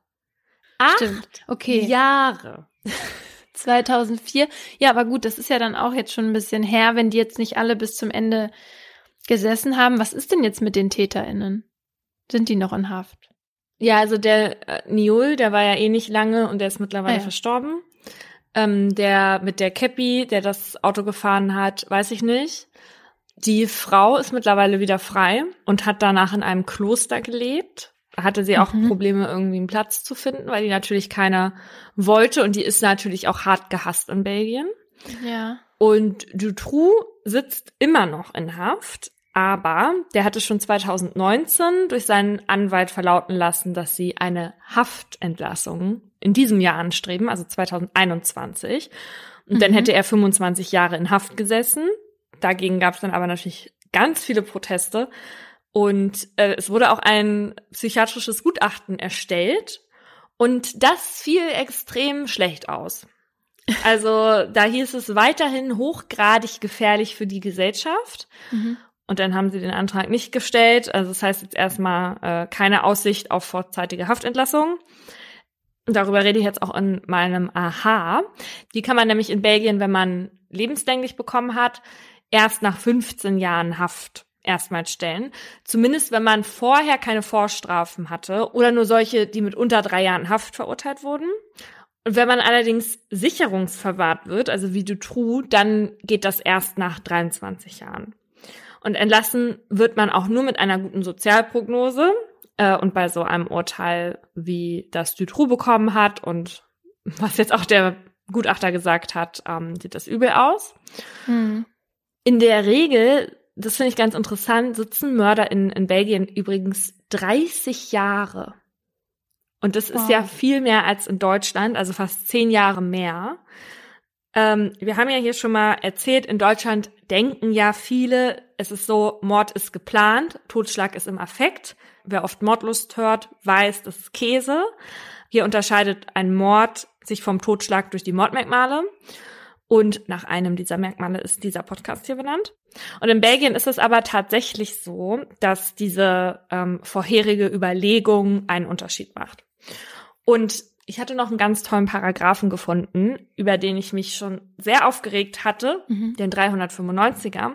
S2: Acht Stimmt. Okay. Jahre.
S1: 2004. Ja, aber gut, das ist ja dann auch jetzt schon ein bisschen her, wenn die jetzt nicht alle bis zum Ende gesessen haben. Was ist denn jetzt mit den TäterInnen? Sind die noch in Haft?
S2: Ja, also der äh, Niol, der war ja eh nicht lange und der ist mittlerweile ah, ja. verstorben. Ähm, der mit der Cappy, der das Auto gefahren hat, weiß ich nicht. Die Frau ist mittlerweile wieder frei und hat danach in einem Kloster gelebt hatte sie auch mhm. Probleme, irgendwie einen Platz zu finden, weil die natürlich keiner wollte und die ist natürlich auch hart gehasst in Belgien.
S1: Ja.
S2: Und Dutroux sitzt immer noch in Haft, aber der hatte schon 2019 durch seinen Anwalt verlauten lassen, dass sie eine Haftentlassung in diesem Jahr anstreben, also 2021. Und mhm. dann hätte er 25 Jahre in Haft gesessen. Dagegen gab es dann aber natürlich ganz viele Proteste. Und äh, es wurde auch ein psychiatrisches Gutachten erstellt und das fiel extrem schlecht aus. Also da hieß es weiterhin hochgradig gefährlich für die Gesellschaft. Mhm. Und dann haben sie den Antrag nicht gestellt. Also das heißt jetzt erstmal äh, keine Aussicht auf vorzeitige Haftentlassung. Und darüber rede ich jetzt auch in meinem Aha. Die kann man nämlich in Belgien, wenn man lebenslänglich bekommen hat, erst nach 15 Jahren Haft erstmal stellen. Zumindest wenn man vorher keine Vorstrafen hatte oder nur solche, die mit unter drei Jahren Haft verurteilt wurden. Und wenn man allerdings sicherungsverwahrt wird, also wie du true, dann geht das erst nach 23 Jahren. Und entlassen wird man auch nur mit einer guten Sozialprognose äh, und bei so einem Urteil, wie das Dutroux bekommen hat und was jetzt auch der Gutachter gesagt hat, ähm, sieht das übel aus. Hm. In der Regel das finde ich ganz interessant, sitzen Mörder in, in Belgien übrigens 30 Jahre. Und das wow. ist ja viel mehr als in Deutschland, also fast zehn Jahre mehr. Ähm, wir haben ja hier schon mal erzählt, in Deutschland denken ja viele, es ist so, Mord ist geplant, Totschlag ist im Affekt. Wer oft Mordlust hört, weiß, das ist Käse. Hier unterscheidet ein Mord sich vom Totschlag durch die Mordmerkmale. Und nach einem dieser Merkmale ist dieser Podcast hier benannt. Und in Belgien ist es aber tatsächlich so, dass diese ähm, vorherige Überlegung einen Unterschied macht. Und ich hatte noch einen ganz tollen Paragraphen gefunden, über den ich mich schon sehr aufgeregt hatte, mhm. den 395er.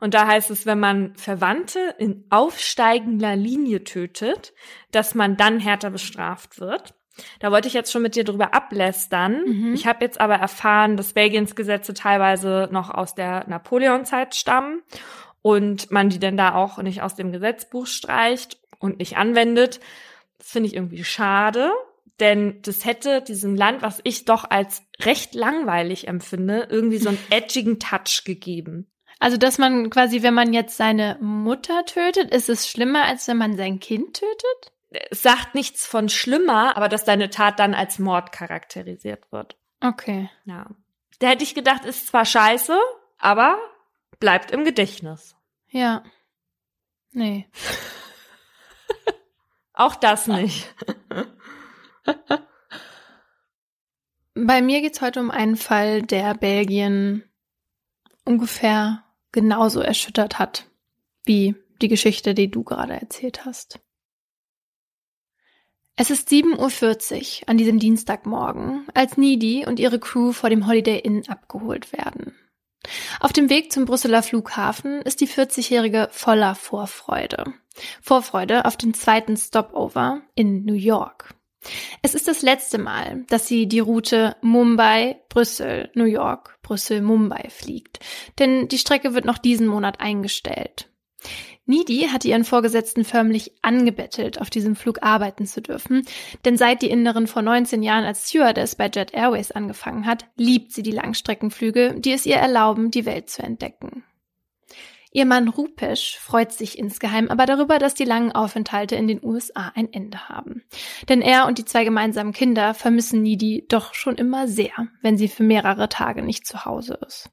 S2: Und da heißt es, wenn man Verwandte in aufsteigender Linie tötet, dass man dann härter bestraft wird. Da wollte ich jetzt schon mit dir drüber ablästern. Mhm. Ich habe jetzt aber erfahren, dass Belgiens Gesetze teilweise noch aus der Napoleon-Zeit stammen und man die denn da auch nicht aus dem Gesetzbuch streicht und nicht anwendet. Das finde ich irgendwie schade, denn das hätte diesem Land, was ich doch als recht langweilig empfinde, irgendwie so einen edgigen Touch gegeben.
S1: Also, dass man quasi, wenn man jetzt seine Mutter tötet, ist es schlimmer, als wenn man sein Kind tötet?
S2: Es sagt nichts von schlimmer, aber dass deine Tat dann als Mord charakterisiert wird.
S1: Okay.
S2: Ja. Da hätte ich gedacht, ist zwar scheiße, aber bleibt im Gedächtnis.
S1: Ja. Nee.
S2: Auch das nicht.
S1: Bei mir geht's heute um einen Fall, der Belgien ungefähr genauso erschüttert hat wie die Geschichte, die du gerade erzählt hast. Es ist 7.40 Uhr an diesem Dienstagmorgen, als Needy und ihre Crew vor dem Holiday Inn abgeholt werden. Auf dem Weg zum Brüsseler Flughafen ist die 40-Jährige voller Vorfreude. Vorfreude auf den zweiten Stopover in New York. Es ist das letzte Mal, dass sie die Route Mumbai, Brüssel, New York, Brüssel, Mumbai fliegt, denn die Strecke wird noch diesen Monat eingestellt. Nidi hatte ihren Vorgesetzten förmlich angebettelt, auf diesem Flug arbeiten zu dürfen, denn seit die Innerin vor 19 Jahren als Stewardess bei Jet Airways angefangen hat, liebt sie die Langstreckenflüge, die es ihr erlauben, die Welt zu entdecken. Ihr Mann Rupesh freut sich insgeheim aber darüber, dass die langen Aufenthalte in den USA ein Ende haben. Denn er und die zwei gemeinsamen Kinder vermissen Nidi doch schon immer sehr, wenn sie für mehrere Tage nicht zu Hause ist.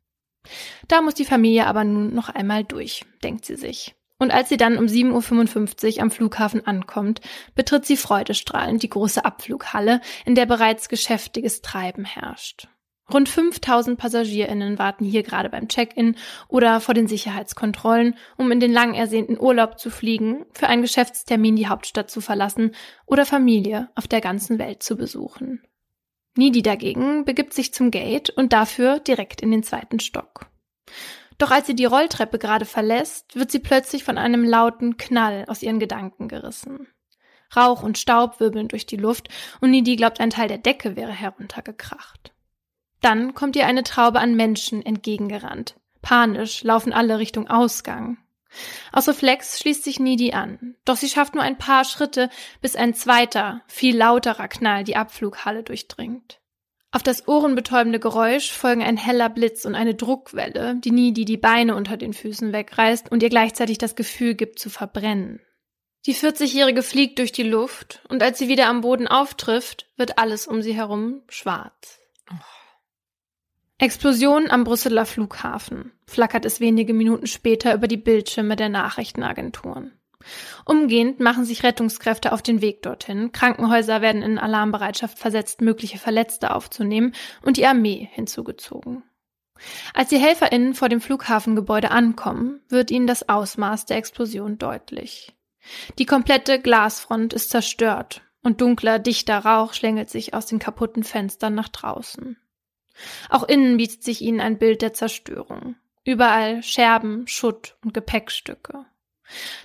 S1: Da muss die Familie aber nun noch einmal durch, denkt sie sich. Und als sie dann um 7.55 Uhr am Flughafen ankommt, betritt sie freudestrahlend die große Abflughalle, in der bereits geschäftiges Treiben herrscht. Rund 5000 PassagierInnen warten hier gerade beim Check-in oder vor den Sicherheitskontrollen, um in den lang ersehnten Urlaub zu fliegen, für einen Geschäftstermin die Hauptstadt zu verlassen oder Familie auf der ganzen Welt zu besuchen. Nidi dagegen begibt sich zum Gate und dafür direkt in den zweiten Stock. Doch als sie die Rolltreppe gerade verlässt, wird sie plötzlich von einem lauten Knall aus ihren Gedanken gerissen. Rauch und Staub wirbeln durch die Luft und Nidi glaubt, ein Teil der Decke wäre heruntergekracht. Dann kommt ihr eine Traube an Menschen entgegengerannt. Panisch laufen alle Richtung Ausgang. Aus Reflex schließt sich Nidi an, doch sie schafft nur ein paar Schritte, bis ein zweiter, viel lauterer Knall die Abflughalle durchdringt. Auf das ohrenbetäubende Geräusch folgen ein heller Blitz und eine Druckwelle, die Nidi die Beine unter den Füßen wegreißt und ihr gleichzeitig das Gefühl gibt zu verbrennen. Die 40-Jährige fliegt durch die Luft und als sie wieder am Boden auftrifft, wird alles um sie herum schwarz. Explosion am Brüsseler Flughafen, flackert es wenige Minuten später über die Bildschirme der Nachrichtenagenturen. Umgehend machen sich Rettungskräfte auf den Weg dorthin, Krankenhäuser werden in Alarmbereitschaft versetzt, mögliche Verletzte aufzunehmen und die Armee hinzugezogen. Als die HelferInnen vor dem Flughafengebäude ankommen, wird ihnen das Ausmaß der Explosion deutlich. Die komplette Glasfront ist zerstört und dunkler, dichter Rauch schlängelt sich aus den kaputten Fenstern nach draußen. Auch innen bietet sich ihnen ein Bild der Zerstörung. Überall Scherben, Schutt und Gepäckstücke.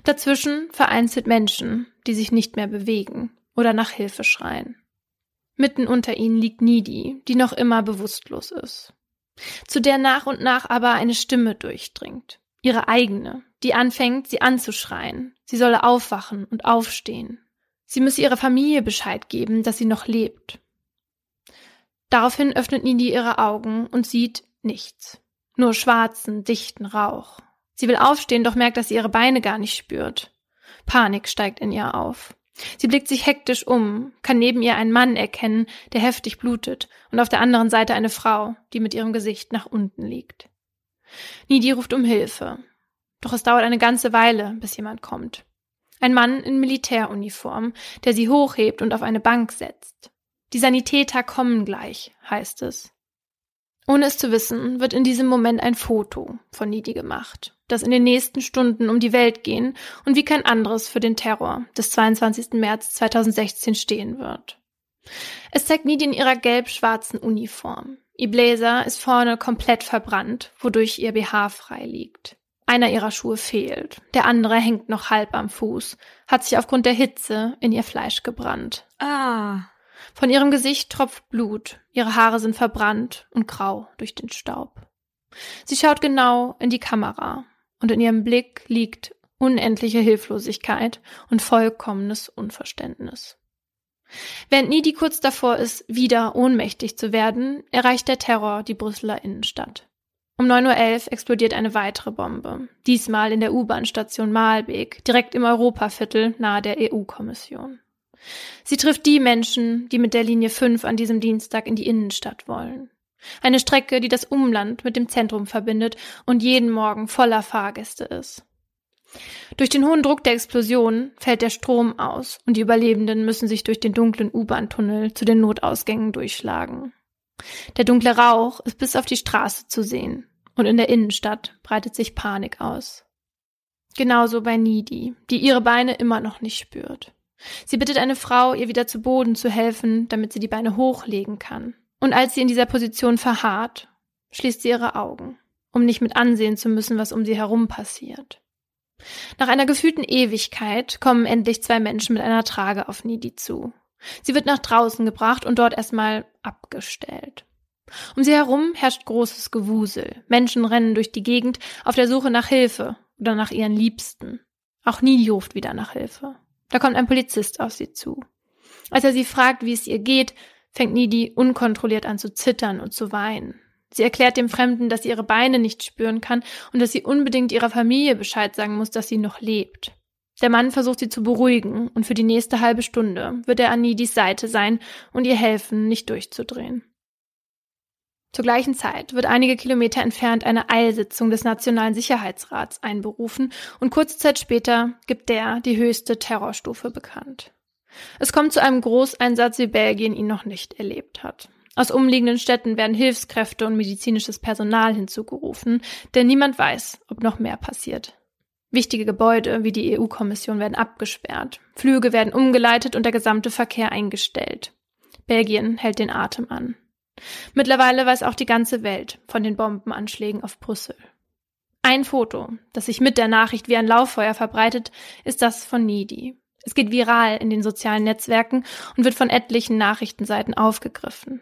S1: Dazwischen vereinzelt Menschen, die sich nicht mehr bewegen oder nach Hilfe schreien. Mitten unter ihnen liegt Nidi, die noch immer bewusstlos ist, zu der nach und nach aber eine Stimme durchdringt, ihre eigene, die anfängt, sie anzuschreien, sie solle aufwachen und aufstehen. Sie müsse ihrer Familie Bescheid geben, dass sie noch lebt. Daraufhin öffnet Nidi ihre Augen und sieht nichts, nur schwarzen, dichten Rauch. Sie will aufstehen, doch merkt, dass sie ihre Beine gar nicht spürt. Panik steigt in ihr auf. Sie blickt sich hektisch um, kann neben ihr einen Mann erkennen, der heftig blutet, und auf der anderen Seite eine Frau, die mit ihrem Gesicht nach unten liegt. Nidi ruft um Hilfe. Doch es dauert eine ganze Weile, bis jemand kommt. Ein Mann in Militäruniform, der sie hochhebt und auf eine Bank setzt. Die Sanitäter kommen gleich, heißt es. Ohne es zu wissen, wird in diesem Moment ein Foto von Nidi gemacht das in den nächsten Stunden um die Welt gehen und wie kein anderes für den Terror des 22. März 2016 stehen wird. Es zeigt Nidi in ihrer gelb-schwarzen Uniform. Ihr Bläser ist vorne komplett verbrannt, wodurch ihr BH frei liegt. Einer ihrer Schuhe fehlt, der andere hängt noch halb am Fuß, hat sich aufgrund der Hitze in ihr Fleisch gebrannt.
S2: Ah.
S1: Von ihrem Gesicht tropft Blut, ihre Haare sind verbrannt und grau durch den Staub. Sie schaut genau in die Kamera und in ihrem Blick liegt unendliche Hilflosigkeit und vollkommenes Unverständnis. Während Nidi kurz davor ist, wieder ohnmächtig zu werden, erreicht der Terror die Brüsseler Innenstadt. Um 9.11 Uhr explodiert eine weitere Bombe, diesmal in der U-Bahn-Station Malbeek, direkt im Europaviertel nahe der EU-Kommission. Sie trifft die Menschen, die mit der Linie 5 an diesem Dienstag in die Innenstadt wollen. Eine Strecke, die das Umland mit dem Zentrum verbindet und jeden Morgen voller Fahrgäste ist. Durch den hohen Druck der Explosion fällt der Strom aus und die Überlebenden müssen sich durch den dunklen U-Bahn-Tunnel zu den Notausgängen durchschlagen. Der dunkle Rauch ist bis auf die Straße zu sehen und in der Innenstadt breitet sich Panik aus. Genauso bei Nidi, die ihre Beine immer noch nicht spürt. Sie bittet eine Frau, ihr wieder zu Boden zu helfen, damit sie die Beine hochlegen kann. Und als sie in dieser Position verharrt, schließt sie ihre Augen, um nicht mit ansehen zu müssen, was um sie herum passiert. Nach einer gefühlten Ewigkeit kommen endlich zwei Menschen mit einer Trage auf Nidi zu. Sie wird nach draußen gebracht und dort erstmal abgestellt. Um sie herum herrscht großes Gewusel. Menschen rennen durch die Gegend auf der Suche nach Hilfe oder nach ihren Liebsten. Auch Nidi ruft wieder nach Hilfe. Da kommt ein Polizist auf sie zu. Als er sie fragt, wie es ihr geht, fängt Nidi unkontrolliert an zu zittern und zu weinen. Sie erklärt dem Fremden, dass sie ihre Beine nicht spüren kann und dass sie unbedingt ihrer Familie Bescheid sagen muss, dass sie noch lebt. Der Mann versucht sie zu beruhigen und für die nächste halbe Stunde wird er an Nidis Seite sein und ihr helfen, nicht durchzudrehen. Zur gleichen Zeit wird einige Kilometer entfernt eine Eilsitzung des Nationalen Sicherheitsrats einberufen und kurze Zeit später gibt der die höchste Terrorstufe bekannt. Es kommt zu einem Großeinsatz, wie Belgien ihn noch nicht erlebt hat. Aus umliegenden Städten werden Hilfskräfte und medizinisches Personal hinzugerufen, denn niemand weiß, ob noch mehr passiert. Wichtige Gebäude wie die EU-Kommission werden abgesperrt, Flüge werden umgeleitet und der gesamte Verkehr eingestellt. Belgien hält den Atem an. Mittlerweile weiß auch die ganze Welt von den Bombenanschlägen auf Brüssel. Ein Foto, das sich mit der Nachricht wie ein Lauffeuer verbreitet, ist das von Nidi. Es geht viral in den sozialen Netzwerken und wird von etlichen Nachrichtenseiten aufgegriffen.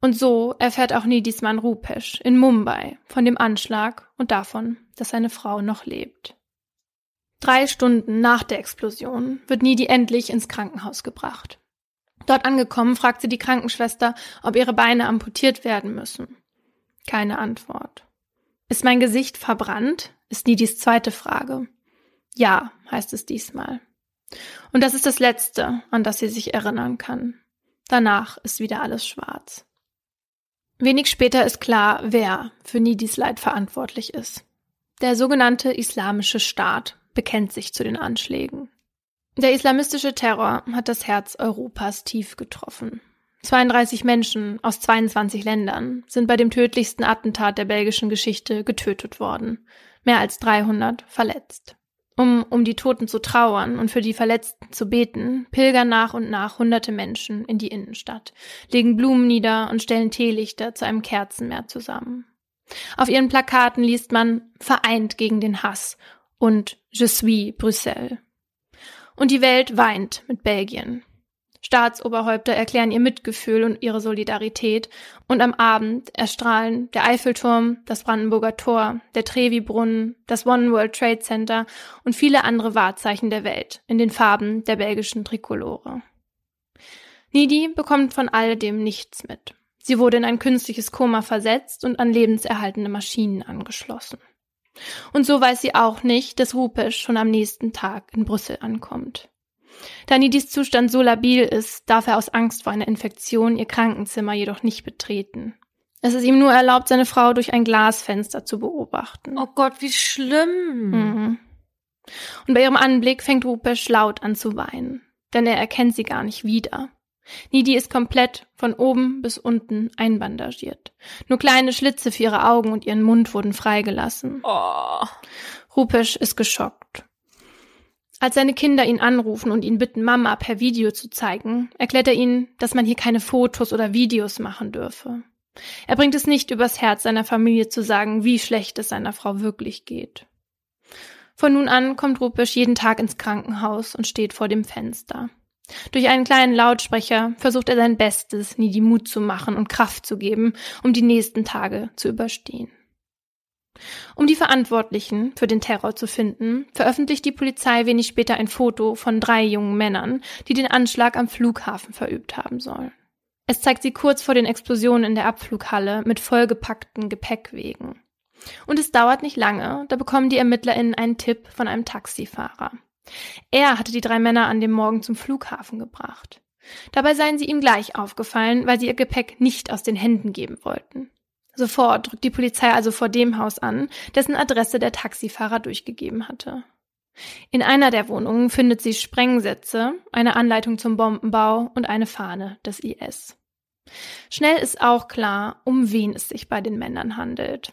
S1: Und so erfährt auch Nidis Mann Rupesh in Mumbai von dem Anschlag und davon, dass seine Frau noch lebt. Drei Stunden nach der Explosion wird Nidi endlich ins Krankenhaus gebracht. Dort angekommen fragt sie die Krankenschwester, ob ihre Beine amputiert werden müssen. Keine Antwort. Ist mein Gesicht verbrannt? ist Nidis zweite Frage. Ja, heißt es diesmal. Und das ist das Letzte, an das sie sich erinnern kann. Danach ist wieder alles schwarz. Wenig später ist klar, wer für Nidis Leid verantwortlich ist. Der sogenannte Islamische Staat bekennt sich zu den Anschlägen. Der islamistische Terror hat das Herz Europas tief getroffen. 32 Menschen aus 22 Ländern sind bei dem tödlichsten Attentat der belgischen Geschichte getötet worden, mehr als 300 verletzt. Um um die Toten zu trauern und für die Verletzten zu beten, pilgern nach und nach hunderte Menschen in die Innenstadt, legen Blumen nieder und stellen Teelichter zu einem Kerzenmeer zusammen. Auf ihren Plakaten liest man Vereint gegen den Hass und Je suis Bruxelles. Und die Welt weint mit Belgien. Staatsoberhäupter erklären ihr Mitgefühl und ihre Solidarität und am Abend erstrahlen der Eiffelturm, das Brandenburger Tor, der Trevi-Brunnen, das One World Trade Center und viele andere Wahrzeichen der Welt in den Farben der belgischen Trikolore. Nidi bekommt von all dem nichts mit. Sie wurde in ein künstliches Koma versetzt und an lebenserhaltende Maschinen angeschlossen. Und so weiß sie auch nicht, dass Rupesh schon am nächsten Tag in Brüssel ankommt. Da Nidis Zustand so labil ist, darf er aus Angst vor einer Infektion ihr Krankenzimmer jedoch nicht betreten. Es ist ihm nur erlaubt, seine Frau durch ein Glasfenster zu beobachten.
S2: Oh Gott, wie schlimm.
S1: Mhm. Und bei ihrem Anblick fängt Rupesh laut an zu weinen, denn er erkennt sie gar nicht wieder. Nidi ist komplett von oben bis unten einbandagiert. Nur kleine Schlitze für ihre Augen und ihren Mund wurden freigelassen.
S2: Oh.
S1: Rupesh ist geschockt. Als seine Kinder ihn anrufen und ihn bitten, Mama per Video zu zeigen, erklärt er ihnen, dass man hier keine Fotos oder Videos machen dürfe. Er bringt es nicht übers Herz, seiner Familie zu sagen, wie schlecht es seiner Frau wirklich geht. Von nun an kommt Rupesh jeden Tag ins Krankenhaus und steht vor dem Fenster. Durch einen kleinen Lautsprecher versucht er sein Bestes, nie die Mut zu machen und Kraft zu geben, um die nächsten Tage zu überstehen. Um die Verantwortlichen für den Terror zu finden, veröffentlicht die Polizei wenig später ein Foto von drei jungen Männern, die den Anschlag am Flughafen verübt haben sollen. Es zeigt sie kurz vor den Explosionen in der Abflughalle mit vollgepackten Gepäckwegen. Und es dauert nicht lange, da bekommen die ErmittlerInnen einen Tipp von einem Taxifahrer. Er hatte die drei Männer an dem Morgen zum Flughafen gebracht. Dabei seien sie ihm gleich aufgefallen, weil sie ihr Gepäck nicht aus den Händen geben wollten. Sofort drückt die Polizei also vor dem Haus an, dessen Adresse der Taxifahrer durchgegeben hatte. In einer der Wohnungen findet sie Sprengsätze, eine Anleitung zum Bombenbau und eine Fahne des IS. Schnell ist auch klar, um wen es sich bei den Männern handelt.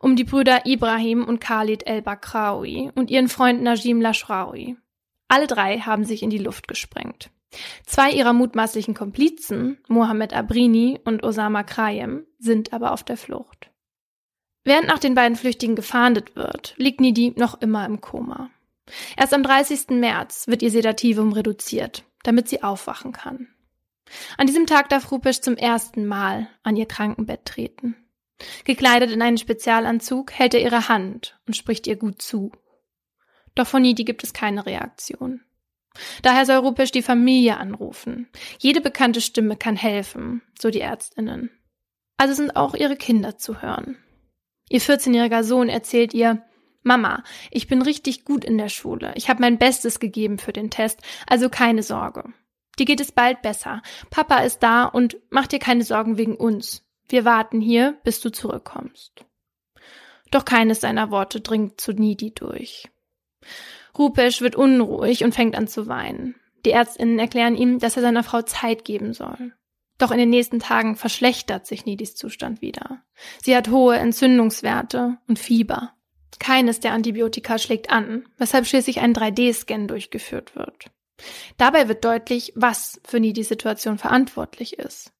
S1: Um die Brüder Ibrahim und Khalid el-Bakraoui und ihren Freund Najim Lashraoui. Alle drei haben sich in die Luft gesprengt. Zwei ihrer mutmaßlichen Komplizen, Mohammed Abrini und Osama Krayem, sind aber auf der Flucht. Während nach den beiden Flüchtigen gefahndet wird, liegt Nidi noch immer im Koma. Erst am 30. März wird ihr Sedativum reduziert, damit sie aufwachen kann. An diesem Tag darf Rupesh zum ersten Mal an ihr Krankenbett treten. Gekleidet in einen Spezialanzug hält er ihre Hand und spricht ihr gut zu. Doch von Nidi gibt es keine Reaktion. Daher soll Rupesh die Familie anrufen. Jede bekannte Stimme kann helfen, so die Ärztinnen. Also sind auch ihre Kinder zu hören. Ihr 14-jähriger Sohn erzählt ihr, Mama, ich bin richtig gut in der Schule. Ich habe mein Bestes gegeben für den Test, also keine Sorge. Dir geht es bald besser. Papa ist da und mach dir keine Sorgen wegen uns. Wir warten hier, bis du zurückkommst. Doch keines seiner Worte dringt zu Nidi durch. Rupesh wird unruhig und fängt an zu weinen. Die Ärztinnen erklären ihm, dass er seiner Frau Zeit geben soll. Doch in den nächsten Tagen verschlechtert sich Nidis Zustand wieder. Sie hat hohe Entzündungswerte und Fieber. Keines der Antibiotika schlägt an, weshalb schließlich ein 3D-Scan durchgeführt wird. Dabei wird deutlich, was für Nidis Situation verantwortlich ist.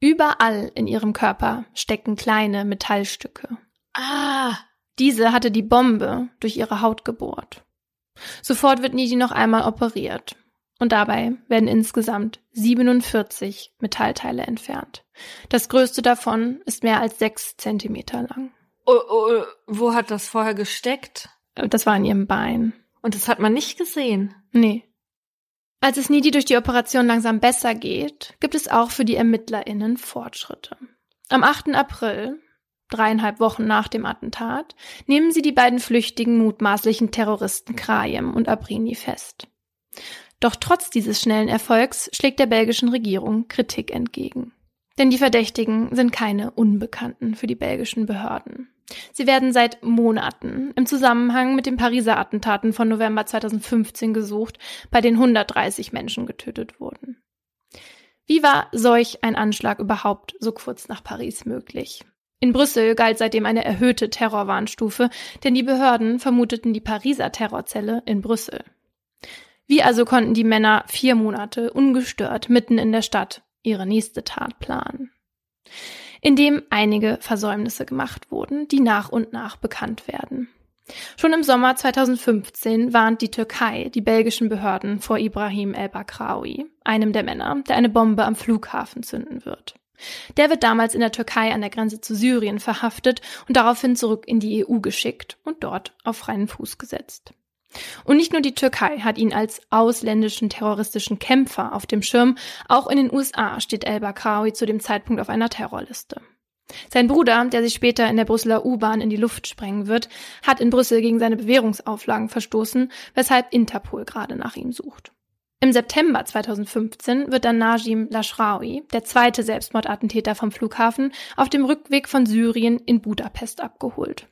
S1: Überall in ihrem Körper stecken kleine Metallstücke.
S2: Ah!
S1: Diese hatte die Bombe durch ihre Haut gebohrt. Sofort wird Nidi noch einmal operiert. Und dabei werden insgesamt 47 Metallteile entfernt. Das größte davon ist mehr als sechs Zentimeter lang.
S2: Oh, oh, wo hat das vorher gesteckt?
S1: Das war in ihrem Bein.
S2: Und das hat man nicht gesehen?
S1: Nee. Als es Nidi durch die Operation langsam besser geht, gibt es auch für die ErmittlerInnen Fortschritte. Am 8. April dreieinhalb Wochen nach dem Attentat, nehmen sie die beiden flüchtigen mutmaßlichen Terroristen Krayem und Abrini fest. Doch trotz dieses schnellen Erfolgs schlägt der belgischen Regierung Kritik entgegen. Denn die Verdächtigen sind keine Unbekannten für die belgischen Behörden. Sie werden seit Monaten im Zusammenhang mit den Pariser Attentaten von November 2015 gesucht, bei denen 130 Menschen getötet wurden. Wie war solch ein Anschlag überhaupt so kurz nach Paris möglich? In Brüssel galt seitdem eine erhöhte Terrorwarnstufe, denn die Behörden vermuteten die Pariser Terrorzelle in Brüssel. Wie also konnten die Männer vier Monate ungestört mitten in der Stadt ihre nächste Tat planen? Indem einige Versäumnisse gemacht wurden, die nach und nach bekannt werden. Schon im Sommer 2015 warnt die Türkei die belgischen Behörden vor Ibrahim el-Bakraoui, einem der Männer, der eine Bombe am Flughafen zünden wird. Der wird damals in der Türkei an der Grenze zu Syrien verhaftet und daraufhin zurück in die EU geschickt und dort auf freien Fuß gesetzt. Und nicht nur die Türkei hat ihn als ausländischen terroristischen Kämpfer auf dem Schirm, auch in den USA steht El-Bakraoui zu dem Zeitpunkt auf einer Terrorliste. Sein Bruder, der sich später in der Brüsseler U-Bahn in die Luft sprengen wird, hat in Brüssel gegen seine Bewährungsauflagen verstoßen, weshalb Interpol gerade nach ihm sucht. Im September 2015 wird dann Najim Lashraoui, der zweite Selbstmordattentäter vom Flughafen, auf dem Rückweg von Syrien in Budapest abgeholt.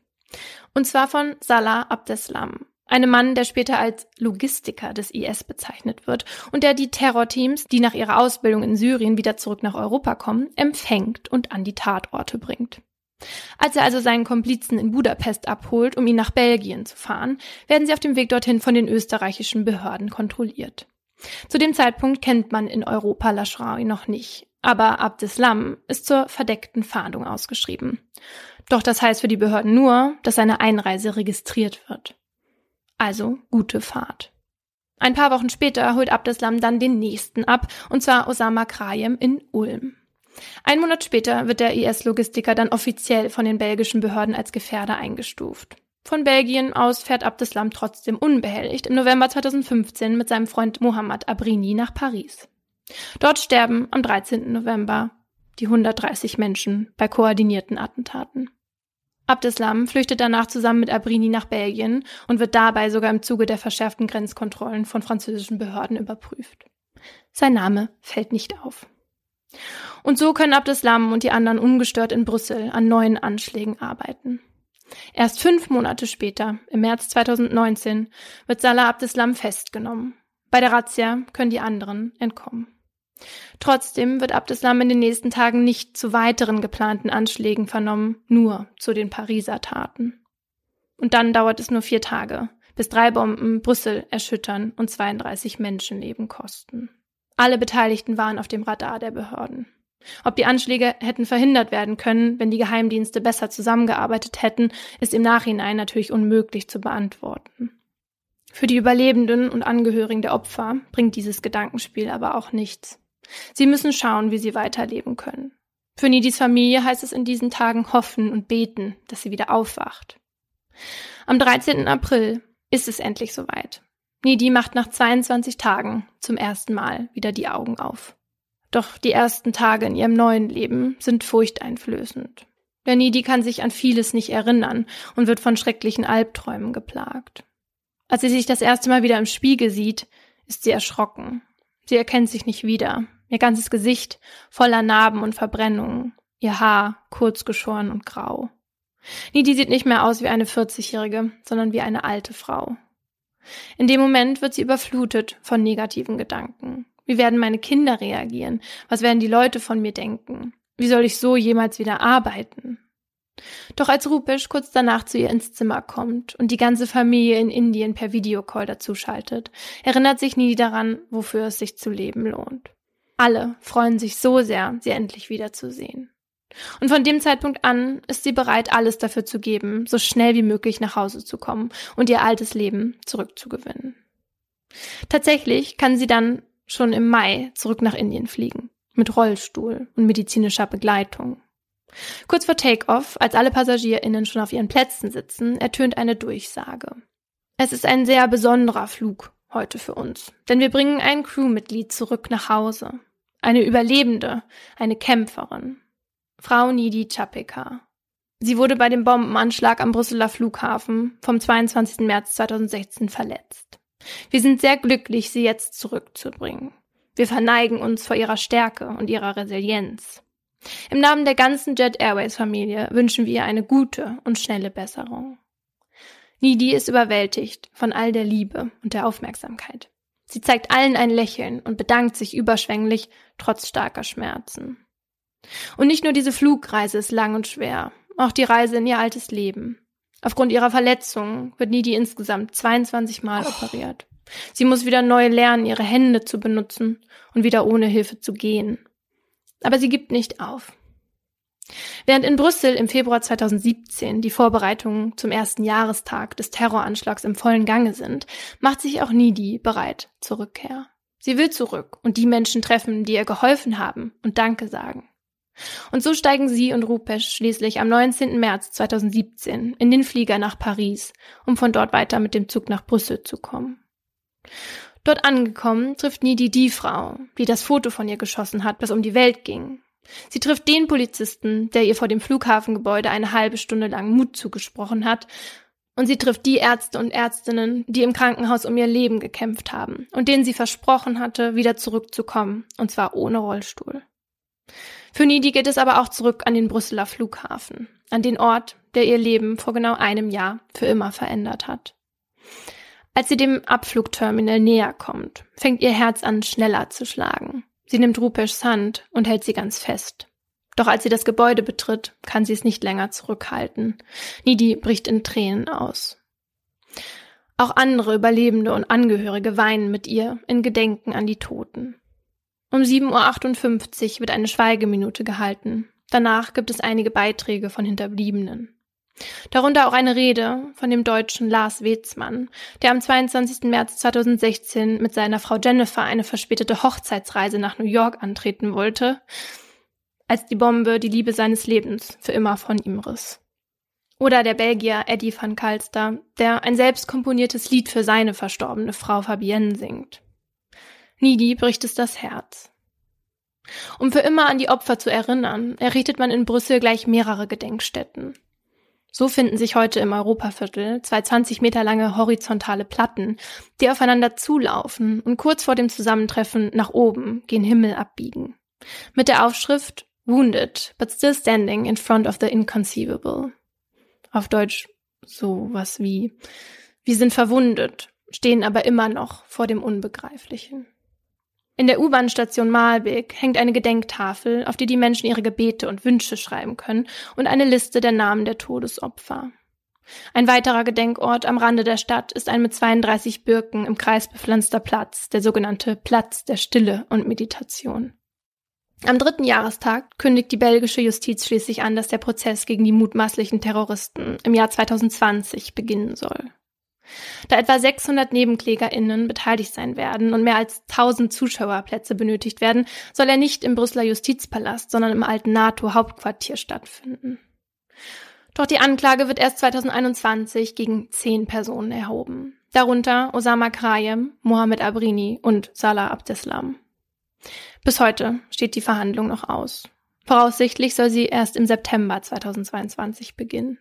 S1: Und zwar von Salah Abdeslam, einem Mann, der später als Logistiker des IS bezeichnet wird und der die Terrorteams, die nach ihrer Ausbildung in Syrien wieder zurück nach Europa kommen, empfängt und an die Tatorte bringt. Als er also seinen Komplizen in Budapest abholt, um ihn nach Belgien zu fahren, werden sie auf dem Weg dorthin von den österreichischen Behörden kontrolliert. Zu dem Zeitpunkt kennt man in Europa Lashrawi noch nicht, aber Abdeslam ist zur verdeckten Fahndung ausgeschrieben. Doch das heißt für die Behörden nur, dass seine Einreise registriert wird. Also gute Fahrt. Ein paar Wochen später holt Abdeslam dann den nächsten ab, und zwar Osama Krayem in Ulm. Ein Monat später wird der IS-Logistiker dann offiziell von den belgischen Behörden als Gefährder eingestuft. Von Belgien aus fährt Abdeslam trotzdem unbehelligt im November 2015 mit seinem Freund Mohammad Abrini nach Paris. Dort sterben am 13. November die 130 Menschen bei koordinierten Attentaten. Abdeslam flüchtet danach zusammen mit Abrini nach Belgien und wird dabei sogar im Zuge der verschärften Grenzkontrollen von französischen Behörden überprüft. Sein Name fällt nicht auf. Und so können Abdeslam und die anderen ungestört in Brüssel an neuen Anschlägen arbeiten. Erst fünf Monate später, im März 2019, wird Salah Abdeslam festgenommen. Bei der Razzia können die anderen entkommen. Trotzdem wird Abdeslam in den nächsten Tagen nicht zu weiteren geplanten Anschlägen vernommen, nur zu den Pariser Taten. Und dann dauert es nur vier Tage, bis drei Bomben Brüssel erschüttern und 32 Menschenleben kosten. Alle Beteiligten waren auf dem Radar der Behörden. Ob die Anschläge hätten verhindert werden können, wenn die Geheimdienste besser zusammengearbeitet hätten, ist im Nachhinein natürlich unmöglich zu beantworten. Für die Überlebenden und Angehörigen der Opfer bringt dieses Gedankenspiel aber auch nichts. Sie müssen schauen, wie sie weiterleben können. Für Nidis Familie heißt es in diesen Tagen hoffen und beten, dass sie wieder aufwacht. Am 13. April ist es endlich soweit. Nidi macht nach 22 Tagen zum ersten Mal wieder die Augen auf. Doch die ersten Tage in ihrem neuen Leben sind furchteinflößend. Der Nidi kann sich an vieles nicht erinnern und wird von schrecklichen Albträumen geplagt. Als sie sich das erste Mal wieder im Spiegel sieht, ist sie erschrocken. Sie erkennt sich nicht wieder. Ihr ganzes Gesicht voller Narben und Verbrennungen. Ihr Haar kurz geschoren und grau. Nidi sieht nicht mehr aus wie eine 40-Jährige, sondern wie eine alte Frau. In dem Moment wird sie überflutet von negativen Gedanken. Wie werden meine Kinder reagieren? Was werden die Leute von mir denken? Wie soll ich so jemals wieder arbeiten? Doch als Rupesh kurz danach zu ihr ins Zimmer kommt und die ganze Familie in Indien per Videocall dazuschaltet, erinnert sich nie daran, wofür es sich zu leben lohnt. Alle freuen sich so sehr, sie endlich wiederzusehen. Und von dem Zeitpunkt an ist sie bereit, alles dafür zu geben, so schnell wie möglich nach Hause zu kommen und ihr altes Leben zurückzugewinnen. Tatsächlich kann sie dann schon im Mai zurück nach Indien fliegen, mit Rollstuhl und medizinischer Begleitung. Kurz vor Takeoff, als alle PassagierInnen schon auf ihren Plätzen sitzen, ertönt eine Durchsage. Es ist ein sehr besonderer Flug heute für uns, denn wir bringen ein Crewmitglied zurück nach Hause. Eine Überlebende, eine Kämpferin. Frau Nidi Chapeka. Sie wurde bei dem Bombenanschlag am Brüsseler Flughafen vom 22. März 2016 verletzt. Wir sind sehr glücklich, sie jetzt zurückzubringen. Wir verneigen uns vor ihrer Stärke und ihrer Resilienz. Im Namen der ganzen Jet Airways Familie wünschen wir ihr eine gute und schnelle Besserung. Nidi ist überwältigt von all der Liebe und der Aufmerksamkeit. Sie zeigt allen ein Lächeln und bedankt sich überschwänglich, trotz starker Schmerzen. Und nicht nur diese Flugreise ist lang und schwer, auch die Reise in ihr altes Leben. Aufgrund ihrer Verletzungen wird Nidi insgesamt 22 Mal oh. operiert. Sie muss wieder neu lernen, ihre Hände zu benutzen und wieder ohne Hilfe zu gehen. Aber sie gibt nicht auf. Während in Brüssel im Februar 2017 die Vorbereitungen zum ersten Jahrestag des Terroranschlags im vollen Gange sind, macht sich auch Nidi bereit zur Rückkehr. Sie will zurück und die Menschen treffen, die ihr geholfen haben und Danke sagen. Und so steigen sie und Rupesh schließlich am 19. März 2017 in den Flieger nach Paris, um von dort weiter mit dem Zug nach Brüssel zu kommen. Dort angekommen trifft Nidi die Frau, die das Foto von ihr geschossen hat, das um die Welt ging. Sie trifft den Polizisten, der ihr vor dem Flughafengebäude eine halbe Stunde lang Mut zugesprochen hat, und sie trifft die Ärzte und Ärztinnen, die im Krankenhaus um ihr Leben gekämpft haben und denen sie versprochen hatte, wieder zurückzukommen, und zwar ohne Rollstuhl. Für Nidi geht es aber auch zurück an den Brüsseler Flughafen, an den Ort, der ihr Leben vor genau einem Jahr für immer verändert hat. Als sie dem Abflugterminal näher kommt, fängt ihr Herz an schneller zu schlagen. Sie nimmt Rupesh Hand und hält sie ganz fest. Doch als sie das Gebäude betritt, kann sie es nicht länger zurückhalten. Nidi bricht in Tränen aus. Auch andere Überlebende und Angehörige weinen mit ihr in Gedenken an die Toten. Um 7.58 Uhr wird eine Schweigeminute gehalten. Danach gibt es einige Beiträge von Hinterbliebenen. Darunter auch eine Rede von dem Deutschen Lars Wetzmann, der am 22. März 2016 mit seiner Frau Jennifer eine verspätete Hochzeitsreise nach New York antreten wollte, als die Bombe die Liebe seines Lebens für immer von ihm riss. Oder der Belgier Eddie van Kalster, der ein selbst komponiertes Lied für seine verstorbene Frau Fabienne singt. Nidi bricht es das Herz. Um für immer an die Opfer zu erinnern, errichtet man in Brüssel gleich mehrere Gedenkstätten. So finden sich heute im Europaviertel zwei 20 Meter lange horizontale Platten, die aufeinander zulaufen und kurz vor dem Zusammentreffen nach oben gen Himmel abbiegen. Mit der Aufschrift Wounded, but still standing in front of the inconceivable. Auf Deutsch sowas wie Wir sind verwundet, stehen aber immer noch vor dem Unbegreiflichen. In der U-Bahn-Station Malbek hängt eine Gedenktafel, auf die die Menschen ihre Gebete und Wünsche schreiben können und eine Liste der Namen der Todesopfer. Ein weiterer Gedenkort am Rande der Stadt ist ein mit 32 Birken im Kreis bepflanzter Platz, der sogenannte Platz der Stille und Meditation. Am dritten Jahrestag kündigt die belgische Justiz schließlich an, dass der Prozess gegen die mutmaßlichen Terroristen im Jahr 2020 beginnen soll. Da etwa 600 NebenklägerInnen beteiligt sein werden und mehr als 1000 Zuschauerplätze benötigt werden, soll er nicht im Brüsseler Justizpalast, sondern im alten NATO-Hauptquartier stattfinden. Doch die Anklage wird erst 2021 gegen zehn Personen erhoben. Darunter Osama Krayem, Mohamed Abrini und Salah Abdeslam. Bis heute steht die Verhandlung noch aus. Voraussichtlich soll sie erst im September 2022 beginnen.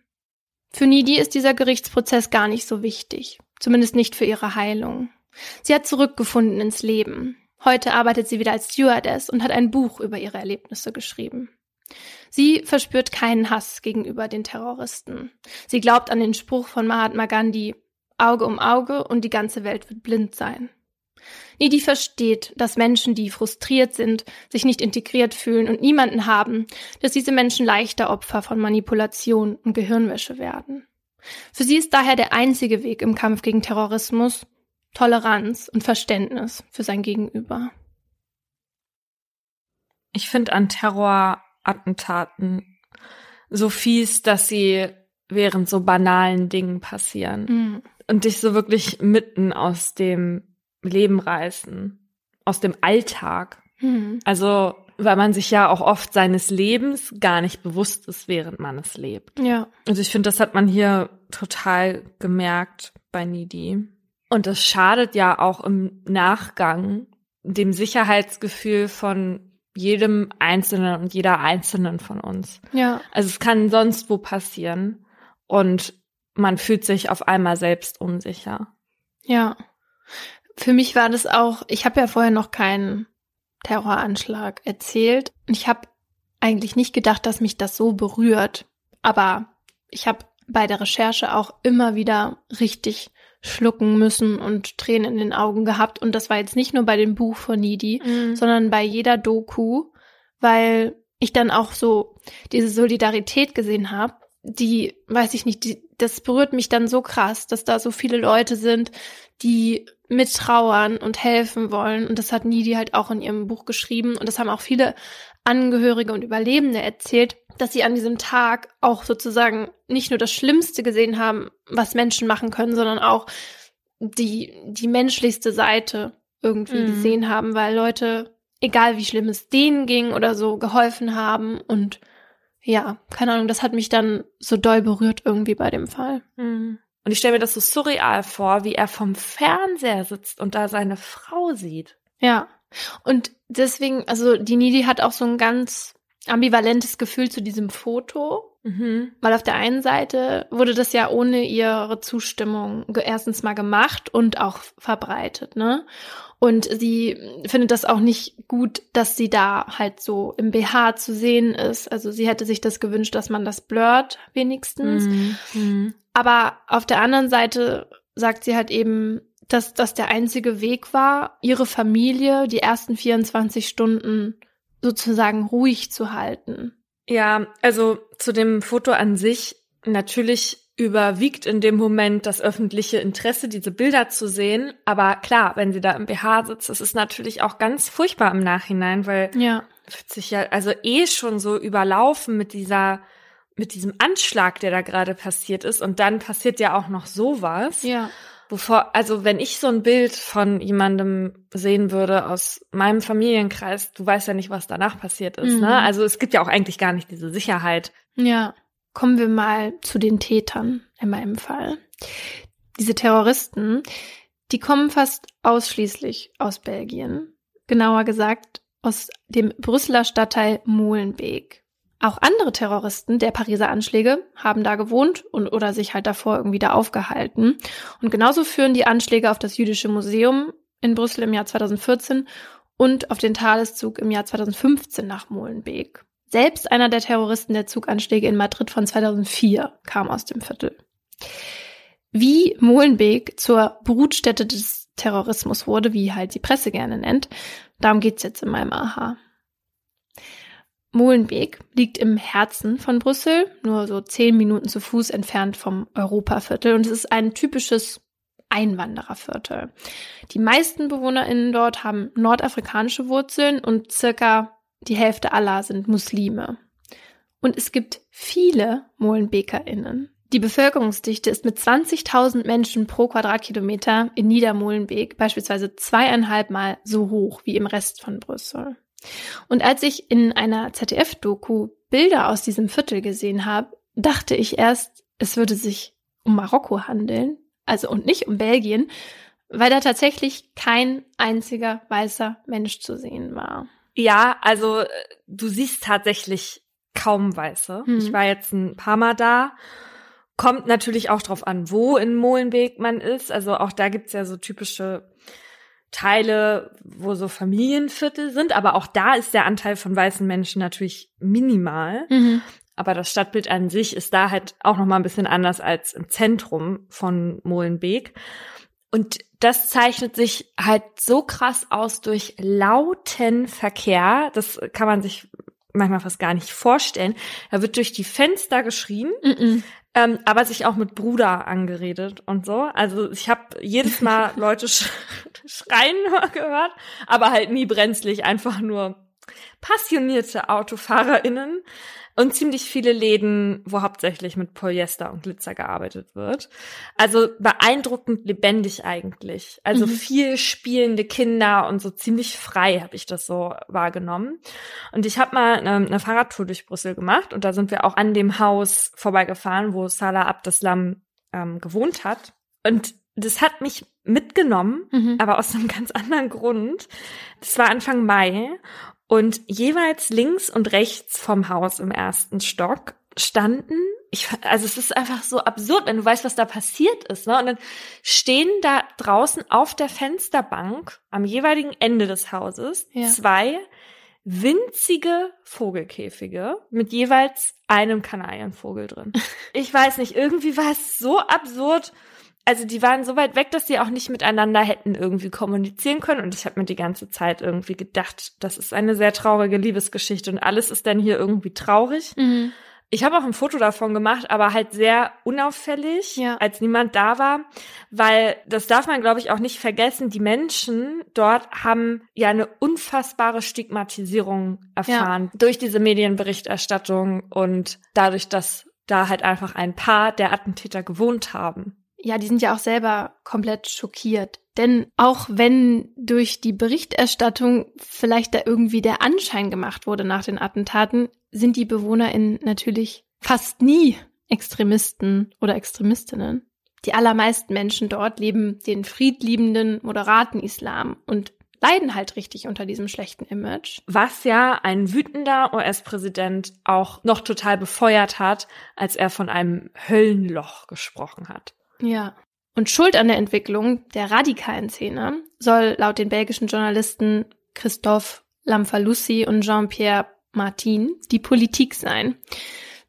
S1: Für Nidi ist dieser Gerichtsprozess gar nicht so wichtig, zumindest nicht für ihre Heilung. Sie hat zurückgefunden ins Leben. Heute arbeitet sie wieder als Stewardess und hat ein Buch über ihre Erlebnisse geschrieben. Sie verspürt keinen Hass gegenüber den Terroristen. Sie glaubt an den Spruch von Mahatma Gandhi Auge um Auge und die ganze Welt wird blind sein. Nidi versteht, dass Menschen, die frustriert sind, sich nicht integriert fühlen und niemanden haben, dass diese Menschen leichter Opfer von Manipulation und Gehirnwäsche werden. Für sie ist daher der einzige Weg im Kampf gegen Terrorismus Toleranz und Verständnis für sein Gegenüber.
S2: Ich finde an Terrorattentaten so fies, dass sie während so banalen Dingen passieren mhm. und dich so wirklich mitten aus dem Leben reißen, aus dem Alltag. Mhm. Also, weil man sich ja auch oft seines Lebens gar nicht bewusst ist, während man es lebt.
S1: Ja.
S2: Also ich finde, das hat man hier total gemerkt bei Nidi. Und das schadet ja auch im Nachgang dem Sicherheitsgefühl von jedem Einzelnen und jeder Einzelnen von uns.
S1: Ja.
S2: Also es kann sonst wo passieren und man fühlt sich auf einmal selbst unsicher.
S1: Ja. Für mich war das auch, ich habe ja vorher noch keinen Terroranschlag erzählt. Ich habe eigentlich nicht gedacht, dass mich das so berührt. Aber ich habe bei der Recherche auch immer wieder richtig schlucken müssen und Tränen in den Augen gehabt. Und das war jetzt nicht nur bei dem Buch von Nidi, mhm. sondern bei jeder Doku, weil ich dann auch so diese Solidarität gesehen habe, die, weiß ich nicht, die, das berührt mich dann so krass, dass da so viele Leute sind, die mittrauern und helfen wollen. Und das hat Nidi halt auch in ihrem Buch geschrieben. Und das haben auch viele Angehörige und Überlebende erzählt, dass sie an diesem Tag auch sozusagen nicht nur das Schlimmste gesehen haben, was Menschen machen können, sondern auch die, die menschlichste Seite irgendwie mhm. gesehen haben, weil Leute, egal wie schlimm es denen ging oder so, geholfen haben und ja, keine Ahnung, das hat mich dann so doll berührt irgendwie bei dem Fall.
S2: Mhm. Und ich stelle mir das so surreal vor, wie er vom Fernseher sitzt und da seine Frau sieht.
S1: Ja. Und deswegen, also die Nidi hat auch so ein ganz ambivalentes Gefühl zu diesem Foto. Mhm. Weil auf der einen Seite wurde das ja ohne ihre Zustimmung erstens mal gemacht und auch verbreitet, ne? Und sie findet das auch nicht gut, dass sie da halt so im BH zu sehen ist. Also sie hätte sich das gewünscht, dass man das blurrt, wenigstens. Mhm. Aber auf der anderen Seite sagt sie halt eben, dass das der einzige Weg war, ihre Familie die ersten 24 Stunden sozusagen ruhig zu halten.
S2: Ja, also zu dem Foto an sich natürlich überwiegt in dem Moment das öffentliche Interesse, diese Bilder zu sehen. Aber klar, wenn sie da im BH sitzt, das ist natürlich auch ganz furchtbar im Nachhinein, weil
S1: ja.
S2: sich ja also eh schon so überlaufen mit dieser mit diesem Anschlag, der da gerade passiert ist. Und dann passiert ja auch noch sowas.
S1: Ja.
S2: Bevor, also wenn ich so ein Bild von jemandem sehen würde aus meinem Familienkreis, du weißt ja nicht, was danach passiert ist. Ne? Mhm. Ne? Also es gibt ja auch eigentlich gar nicht diese Sicherheit.
S1: Ja. Kommen wir mal zu den Tätern in meinem Fall. Diese Terroristen, die kommen fast ausschließlich aus Belgien. Genauer gesagt aus dem Brüsseler Stadtteil Molenbeek. Auch andere Terroristen der Pariser Anschläge haben da gewohnt und oder sich halt davor irgendwie da aufgehalten. Und genauso führen die Anschläge auf das Jüdische Museum in Brüssel im Jahr 2014 und auf den Thaleszug im Jahr 2015 nach Molenbeek. Selbst einer der Terroristen der Zuganschläge in Madrid von 2004 kam aus dem Viertel. Wie Molenbeek zur Brutstätte des Terrorismus wurde, wie halt die Presse gerne nennt, darum geht's jetzt in meinem Aha. Molenbeek liegt im Herzen von Brüssel, nur so zehn Minuten zu Fuß entfernt vom Europaviertel und es ist ein typisches Einwandererviertel. Die meisten BewohnerInnen dort haben nordafrikanische Wurzeln und circa die Hälfte aller sind Muslime. Und es gibt viele MolenbekerInnen. Die Bevölkerungsdichte ist mit 20.000 Menschen pro Quadratkilometer in Niedermolenbeek beispielsweise zweieinhalb Mal so hoch wie im Rest von Brüssel. Und als ich in einer ZDF-Doku Bilder aus diesem Viertel gesehen habe, dachte ich erst, es würde sich um Marokko handeln, also und nicht um Belgien, weil da tatsächlich kein einziger weißer Mensch zu sehen war.
S2: Ja, also du siehst tatsächlich kaum Weiße. Hm. Ich war jetzt ein paar Mal da. Kommt natürlich auch drauf an, wo in Molenbeek man ist. Also auch da gibt's ja so typische Teile, wo so Familienviertel sind, aber auch da ist der Anteil von weißen Menschen natürlich minimal. Mhm. Aber das Stadtbild an sich ist da halt auch noch mal ein bisschen anders als im Zentrum von Molenbeek. Und das zeichnet sich halt so krass aus durch lauten Verkehr. Das kann man sich manchmal fast gar nicht vorstellen. Da wird durch die Fenster geschrien, mm -mm. Ähm, aber sich auch mit Bruder angeredet und so. Also ich habe jedes Mal Leute sch schreien gehört, aber halt nie brenzlig, einfach nur passionierte AutofahrerInnen und ziemlich viele Läden, wo hauptsächlich mit Polyester und Glitzer gearbeitet wird. Also beeindruckend lebendig eigentlich. Also mhm. viel spielende Kinder und so ziemlich frei habe ich das so wahrgenommen. Und ich habe mal eine, eine, Fahrradtour durch Brüssel gemacht und da sind wir auch an dem Haus vorbeigefahren, wo Salah Abdeslam ähm, gewohnt hat. Und das hat mich mitgenommen, mhm. aber aus einem ganz anderen Grund. Das war Anfang Mai und jeweils links und rechts vom Haus im ersten Stock standen, ich, also es ist einfach so absurd, wenn du weißt, was da passiert ist, ne? Und dann stehen da draußen auf der Fensterbank am jeweiligen Ende des Hauses ja. zwei winzige Vogelkäfige mit jeweils einem Kanarienvogel drin. Ich weiß nicht, irgendwie war es so absurd also die waren so weit weg, dass sie auch nicht miteinander hätten irgendwie kommunizieren können. Und ich habe mir die ganze Zeit irgendwie gedacht, das ist eine sehr traurige Liebesgeschichte und alles ist dann hier irgendwie traurig. Mhm. Ich habe auch ein Foto davon gemacht, aber halt sehr unauffällig, ja. als niemand da war, weil das darf man, glaube ich, auch nicht vergessen. Die Menschen dort haben ja eine unfassbare Stigmatisierung erfahren ja. durch diese Medienberichterstattung und dadurch, dass da halt einfach ein paar der Attentäter gewohnt haben
S1: ja, die sind ja auch selber komplett schockiert. Denn auch wenn durch die Berichterstattung vielleicht da irgendwie der Anschein gemacht wurde nach den Attentaten, sind die BewohnerInnen natürlich fast nie Extremisten oder Extremistinnen. Die allermeisten Menschen dort leben den friedliebenden, moderaten Islam und leiden halt richtig unter diesem schlechten Image.
S2: Was ja ein wütender US-Präsident auch noch total befeuert hat, als er von einem Höllenloch gesprochen hat.
S1: Ja. Und Schuld an der Entwicklung der radikalen Szene soll laut den belgischen Journalisten Christophe Lamfalussy und Jean-Pierre Martin die Politik sein.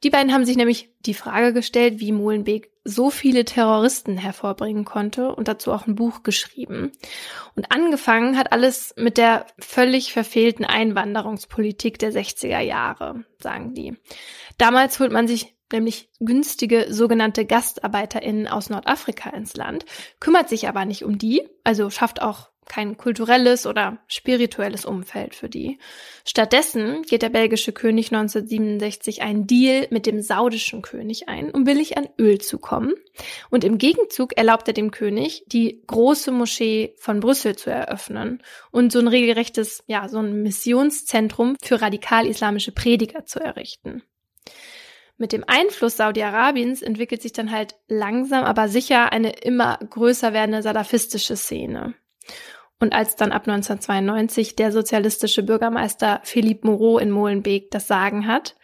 S1: Die beiden haben sich nämlich die Frage gestellt, wie Molenbeek so viele Terroristen hervorbringen konnte und dazu auch ein Buch geschrieben. Und angefangen hat alles mit der völlig verfehlten Einwanderungspolitik der 60er Jahre, sagen die. Damals holt man sich nämlich günstige sogenannte GastarbeiterInnen aus Nordafrika ins Land, kümmert sich aber nicht um die, also schafft auch kein kulturelles oder spirituelles Umfeld für die. Stattdessen geht der belgische König 1967 einen Deal mit dem saudischen König ein, um billig an Öl zu kommen. Und im Gegenzug erlaubt er dem König, die große Moschee von Brüssel zu eröffnen und so ein regelrechtes, ja, so ein Missionszentrum für radikal-islamische Prediger zu errichten. Mit dem Einfluss Saudi-Arabiens entwickelt sich dann halt langsam, aber sicher eine immer größer werdende salafistische Szene. Und als dann ab 1992 der sozialistische Bürgermeister Philippe Moreau in Molenbeek das Sagen hat,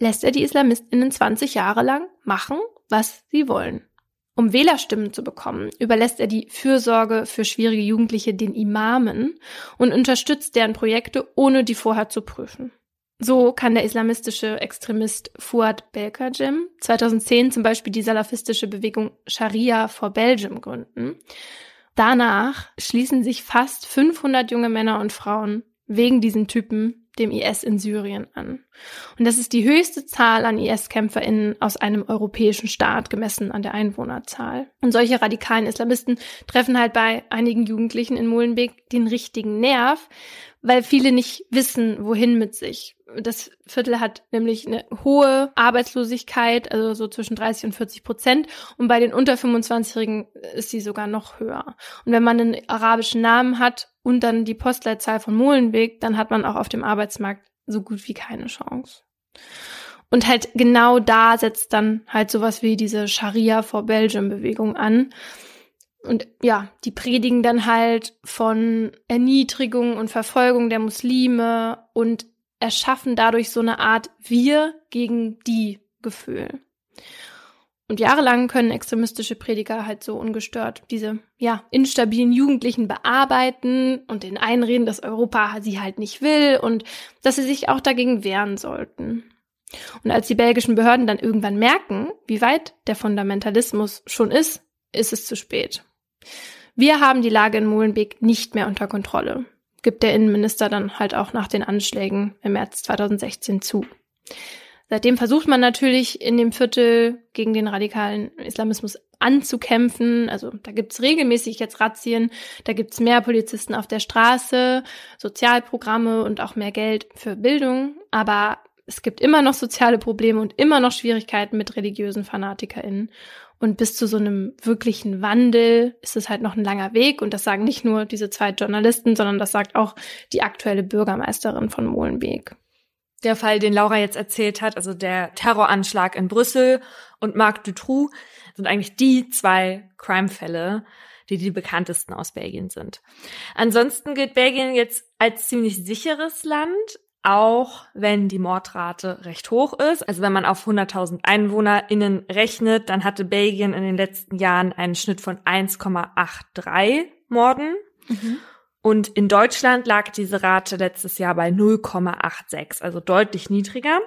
S1: lässt er die IslamistInnen 20 Jahre lang machen, was sie wollen. Um Wählerstimmen zu bekommen, überlässt er die Fürsorge für schwierige Jugendliche den Imamen und unterstützt deren Projekte, ohne die vorher zu prüfen. So kann der islamistische Extremist Fuad Belkacem 2010 zum Beispiel die salafistische Bewegung Sharia for Belgium gründen. Danach schließen sich fast 500 junge Männer und Frauen wegen diesen Typen dem IS in Syrien an. Und das ist die höchste Zahl an IS-KämpferInnen aus einem europäischen Staat gemessen an der Einwohnerzahl. Und solche radikalen Islamisten treffen halt bei einigen Jugendlichen in Molenbeek den richtigen Nerv, weil viele nicht wissen, wohin mit sich. Das Viertel hat nämlich eine hohe Arbeitslosigkeit, also so zwischen 30 und 40 Prozent. Und bei den unter 25-Jährigen ist sie sogar noch höher. Und wenn man einen arabischen Namen hat und dann die Postleitzahl von Molenbeek, dann hat man auch auf dem Arbeitsmarkt so gut wie keine Chance. Und halt genau da setzt dann halt sowas wie diese Scharia for Belgium Bewegung an. Und ja, die predigen dann halt von Erniedrigung und Verfolgung der Muslime und erschaffen dadurch so eine Art Wir gegen die Gefühl. Und jahrelang können extremistische Prediger halt so ungestört diese, ja, instabilen Jugendlichen bearbeiten und den einreden, dass Europa sie halt nicht will und dass sie sich auch dagegen wehren sollten. Und als die belgischen Behörden dann irgendwann merken, wie weit der Fundamentalismus schon ist, ist es zu spät. Wir haben die Lage in Molenbeek nicht mehr unter Kontrolle, gibt der Innenminister dann halt auch nach den Anschlägen im März 2016 zu. Seitdem versucht man natürlich in dem Viertel gegen den radikalen Islamismus anzukämpfen. Also da gibt's regelmäßig jetzt Razzien, da gibt's mehr Polizisten auf der Straße, Sozialprogramme und auch mehr Geld für Bildung. Aber es gibt immer noch soziale Probleme und immer noch Schwierigkeiten mit religiösen FanatikerInnen. Und bis zu so einem wirklichen Wandel ist es halt noch ein langer Weg. Und das sagen nicht nur diese zwei Journalisten, sondern das sagt auch die aktuelle Bürgermeisterin von Molenbeek.
S2: Der Fall, den Laura jetzt erzählt hat, also der Terroranschlag in Brüssel und Marc Dutroux, sind eigentlich die zwei Crime-Fälle, die die bekanntesten aus Belgien sind. Ansonsten gilt Belgien jetzt als ziemlich sicheres Land, auch wenn die Mordrate recht hoch ist. Also wenn man auf 100.000 EinwohnerInnen rechnet, dann hatte Belgien in den letzten Jahren einen Schnitt von 1,83 Morden. Mhm. Und in Deutschland lag diese Rate letztes Jahr bei 0,86, also deutlich niedriger.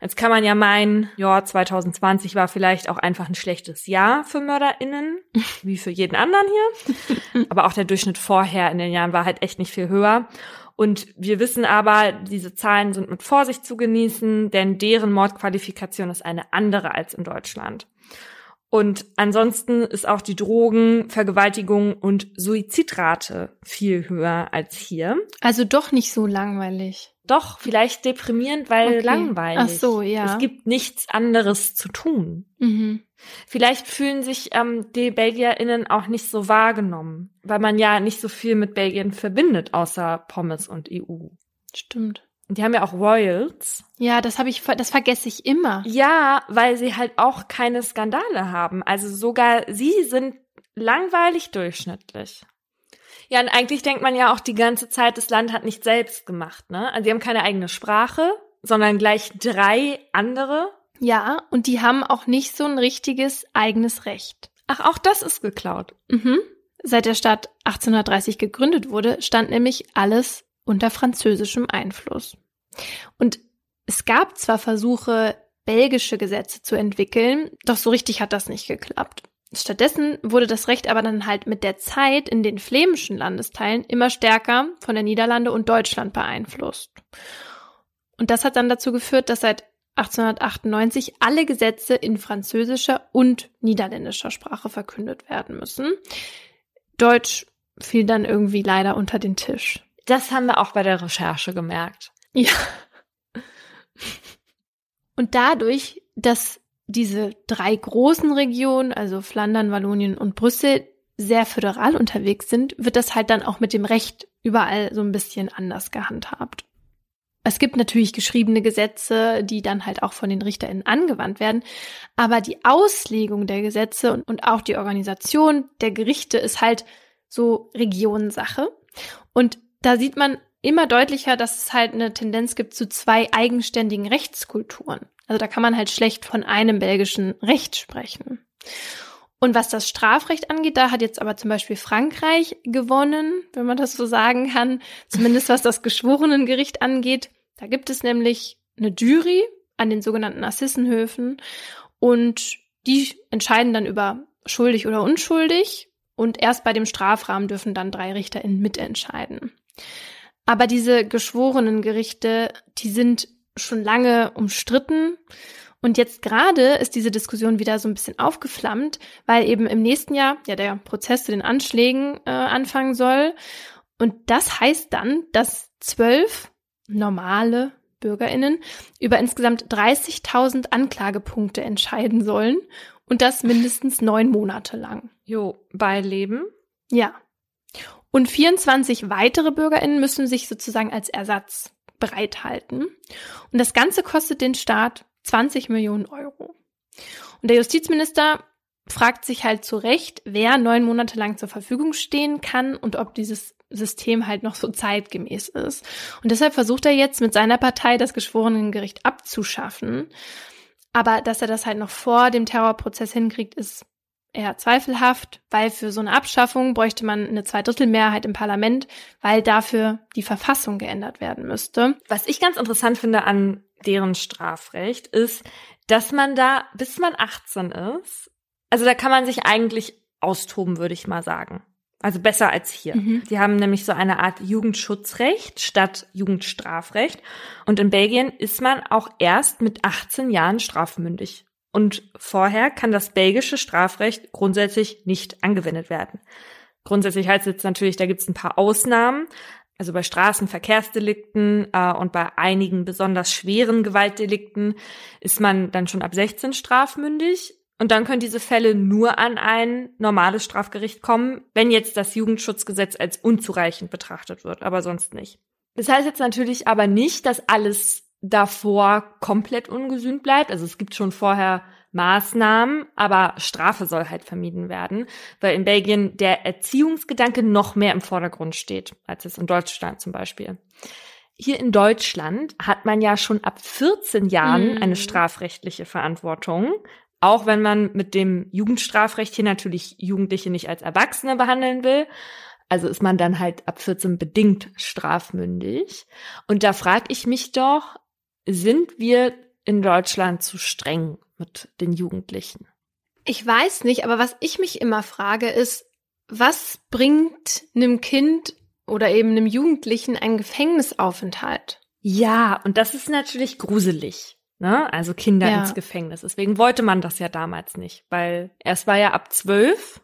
S2: Jetzt kann man ja meinen, ja, 2020 war vielleicht auch einfach ein schlechtes Jahr für MörderInnen, wie für jeden anderen hier. Aber auch der Durchschnitt vorher in den Jahren war halt echt nicht viel höher. Und wir wissen aber, diese Zahlen sind mit Vorsicht zu genießen, denn deren Mordqualifikation ist eine andere als in Deutschland. Und ansonsten ist auch die Drogen-, Vergewaltigung und Suizidrate viel höher als hier.
S1: Also doch nicht so langweilig.
S2: Doch, vielleicht deprimierend, weil okay. langweilig.
S1: Ach so, ja.
S2: Es gibt nichts anderes zu tun. Mhm. Vielleicht fühlen sich ähm, die BelgierInnen auch nicht so wahrgenommen, weil man ja nicht so viel mit Belgien verbindet, außer Pommes und EU.
S1: Stimmt.
S2: Und die haben ja auch Royals.
S1: Ja, das habe ich, das vergesse ich immer.
S2: Ja, weil sie halt auch keine Skandale haben. Also sogar sie sind langweilig durchschnittlich. Ja, und eigentlich denkt man ja auch die ganze Zeit, das Land hat nicht selbst gemacht, ne? Also sie haben keine eigene Sprache, sondern gleich drei andere.
S1: Ja, und die haben auch nicht so ein richtiges eigenes Recht.
S2: Ach, auch das ist geklaut.
S1: Mhm. Seit der Stadt 1830 gegründet wurde, stand nämlich alles unter französischem Einfluss. Und es gab zwar Versuche, belgische Gesetze zu entwickeln, doch so richtig hat das nicht geklappt. Stattdessen wurde das Recht aber dann halt mit der Zeit in den flämischen Landesteilen immer stärker von der Niederlande und Deutschland beeinflusst. Und das hat dann dazu geführt, dass seit 1898 alle Gesetze in französischer und niederländischer Sprache verkündet werden müssen. Deutsch fiel dann irgendwie leider unter den Tisch.
S2: Das haben wir auch bei der Recherche gemerkt.
S1: Ja. Und dadurch, dass diese drei großen Regionen, also Flandern, Wallonien und Brüssel, sehr föderal unterwegs sind, wird das halt dann auch mit dem Recht überall so ein bisschen anders gehandhabt. Es gibt natürlich geschriebene Gesetze, die dann halt auch von den RichterInnen angewandt werden, aber die Auslegung der Gesetze und, und auch die Organisation der Gerichte ist halt so Regionensache. Und da sieht man immer deutlicher, dass es halt eine Tendenz gibt zu zwei eigenständigen Rechtskulturen. Also da kann man halt schlecht von einem belgischen Recht sprechen. Und was das Strafrecht angeht, da hat jetzt aber zum Beispiel Frankreich gewonnen, wenn man das so sagen kann, zumindest was das Geschworenengericht angeht. Da gibt es nämlich eine Jury an den sogenannten Assissenhöfen und die entscheiden dann über schuldig oder unschuldig und erst bei dem Strafrahmen dürfen dann drei RichterInnen mitentscheiden. Aber diese geschworenen Gerichte, die sind schon lange umstritten. Und jetzt gerade ist diese Diskussion wieder so ein bisschen aufgeflammt, weil eben im nächsten Jahr ja der Prozess zu den Anschlägen äh, anfangen soll. Und das heißt dann, dass zwölf normale BürgerInnen über insgesamt 30.000 Anklagepunkte entscheiden sollen und das mindestens neun Monate lang.
S2: Jo, bei Leben?
S1: Ja. Und 24 weitere BürgerInnen müssen sich sozusagen als Ersatz bereithalten. Und das Ganze kostet den Staat 20 Millionen Euro. Und der Justizminister fragt sich halt zu Recht, wer neun Monate lang zur Verfügung stehen kann und ob dieses System halt noch so zeitgemäß ist. Und deshalb versucht er jetzt mit seiner Partei das Geschworenengericht abzuschaffen. Aber dass er das halt noch vor dem Terrorprozess hinkriegt, ist eher zweifelhaft, weil für so eine Abschaffung bräuchte man eine Zweidrittelmehrheit im Parlament, weil dafür die Verfassung geändert werden müsste.
S2: Was ich ganz interessant finde an deren Strafrecht ist, dass man da, bis man 18 ist, also da kann man sich eigentlich austoben, würde ich mal sagen. Also besser als hier. Mhm. Die haben nämlich so eine Art Jugendschutzrecht statt Jugendstrafrecht. Und in Belgien ist man auch erst mit 18 Jahren strafmündig. Und vorher kann das belgische Strafrecht grundsätzlich nicht angewendet werden. Grundsätzlich heißt es jetzt natürlich, da gibt es ein paar Ausnahmen. Also bei Straßenverkehrsdelikten äh, und bei einigen besonders schweren Gewaltdelikten ist man dann schon ab 16 strafmündig. Und dann können diese Fälle nur an ein normales Strafgericht kommen, wenn jetzt das Jugendschutzgesetz als unzureichend betrachtet wird, aber sonst nicht. Das heißt jetzt natürlich aber nicht, dass alles davor komplett ungesühnt bleibt. Also es gibt schon vorher Maßnahmen, aber Strafe soll halt vermieden werden, weil in Belgien der Erziehungsgedanke noch mehr im Vordergrund steht, als es in Deutschland zum Beispiel. Hier in Deutschland hat man ja schon ab 14 Jahren mm. eine strafrechtliche Verantwortung, auch wenn man mit dem Jugendstrafrecht hier natürlich Jugendliche nicht als Erwachsene behandeln will. Also ist man dann halt ab 14 bedingt strafmündig. Und da frage ich mich doch, sind wir in Deutschland zu streng mit den Jugendlichen?
S1: Ich weiß nicht, aber was ich mich immer frage ist, was bringt einem Kind oder eben einem Jugendlichen einen Gefängnisaufenthalt?
S2: Ja, und das ist natürlich gruselig. Ne? Also Kinder ja. ins Gefängnis. Deswegen wollte man das ja damals nicht, weil erst war ja ab zwölf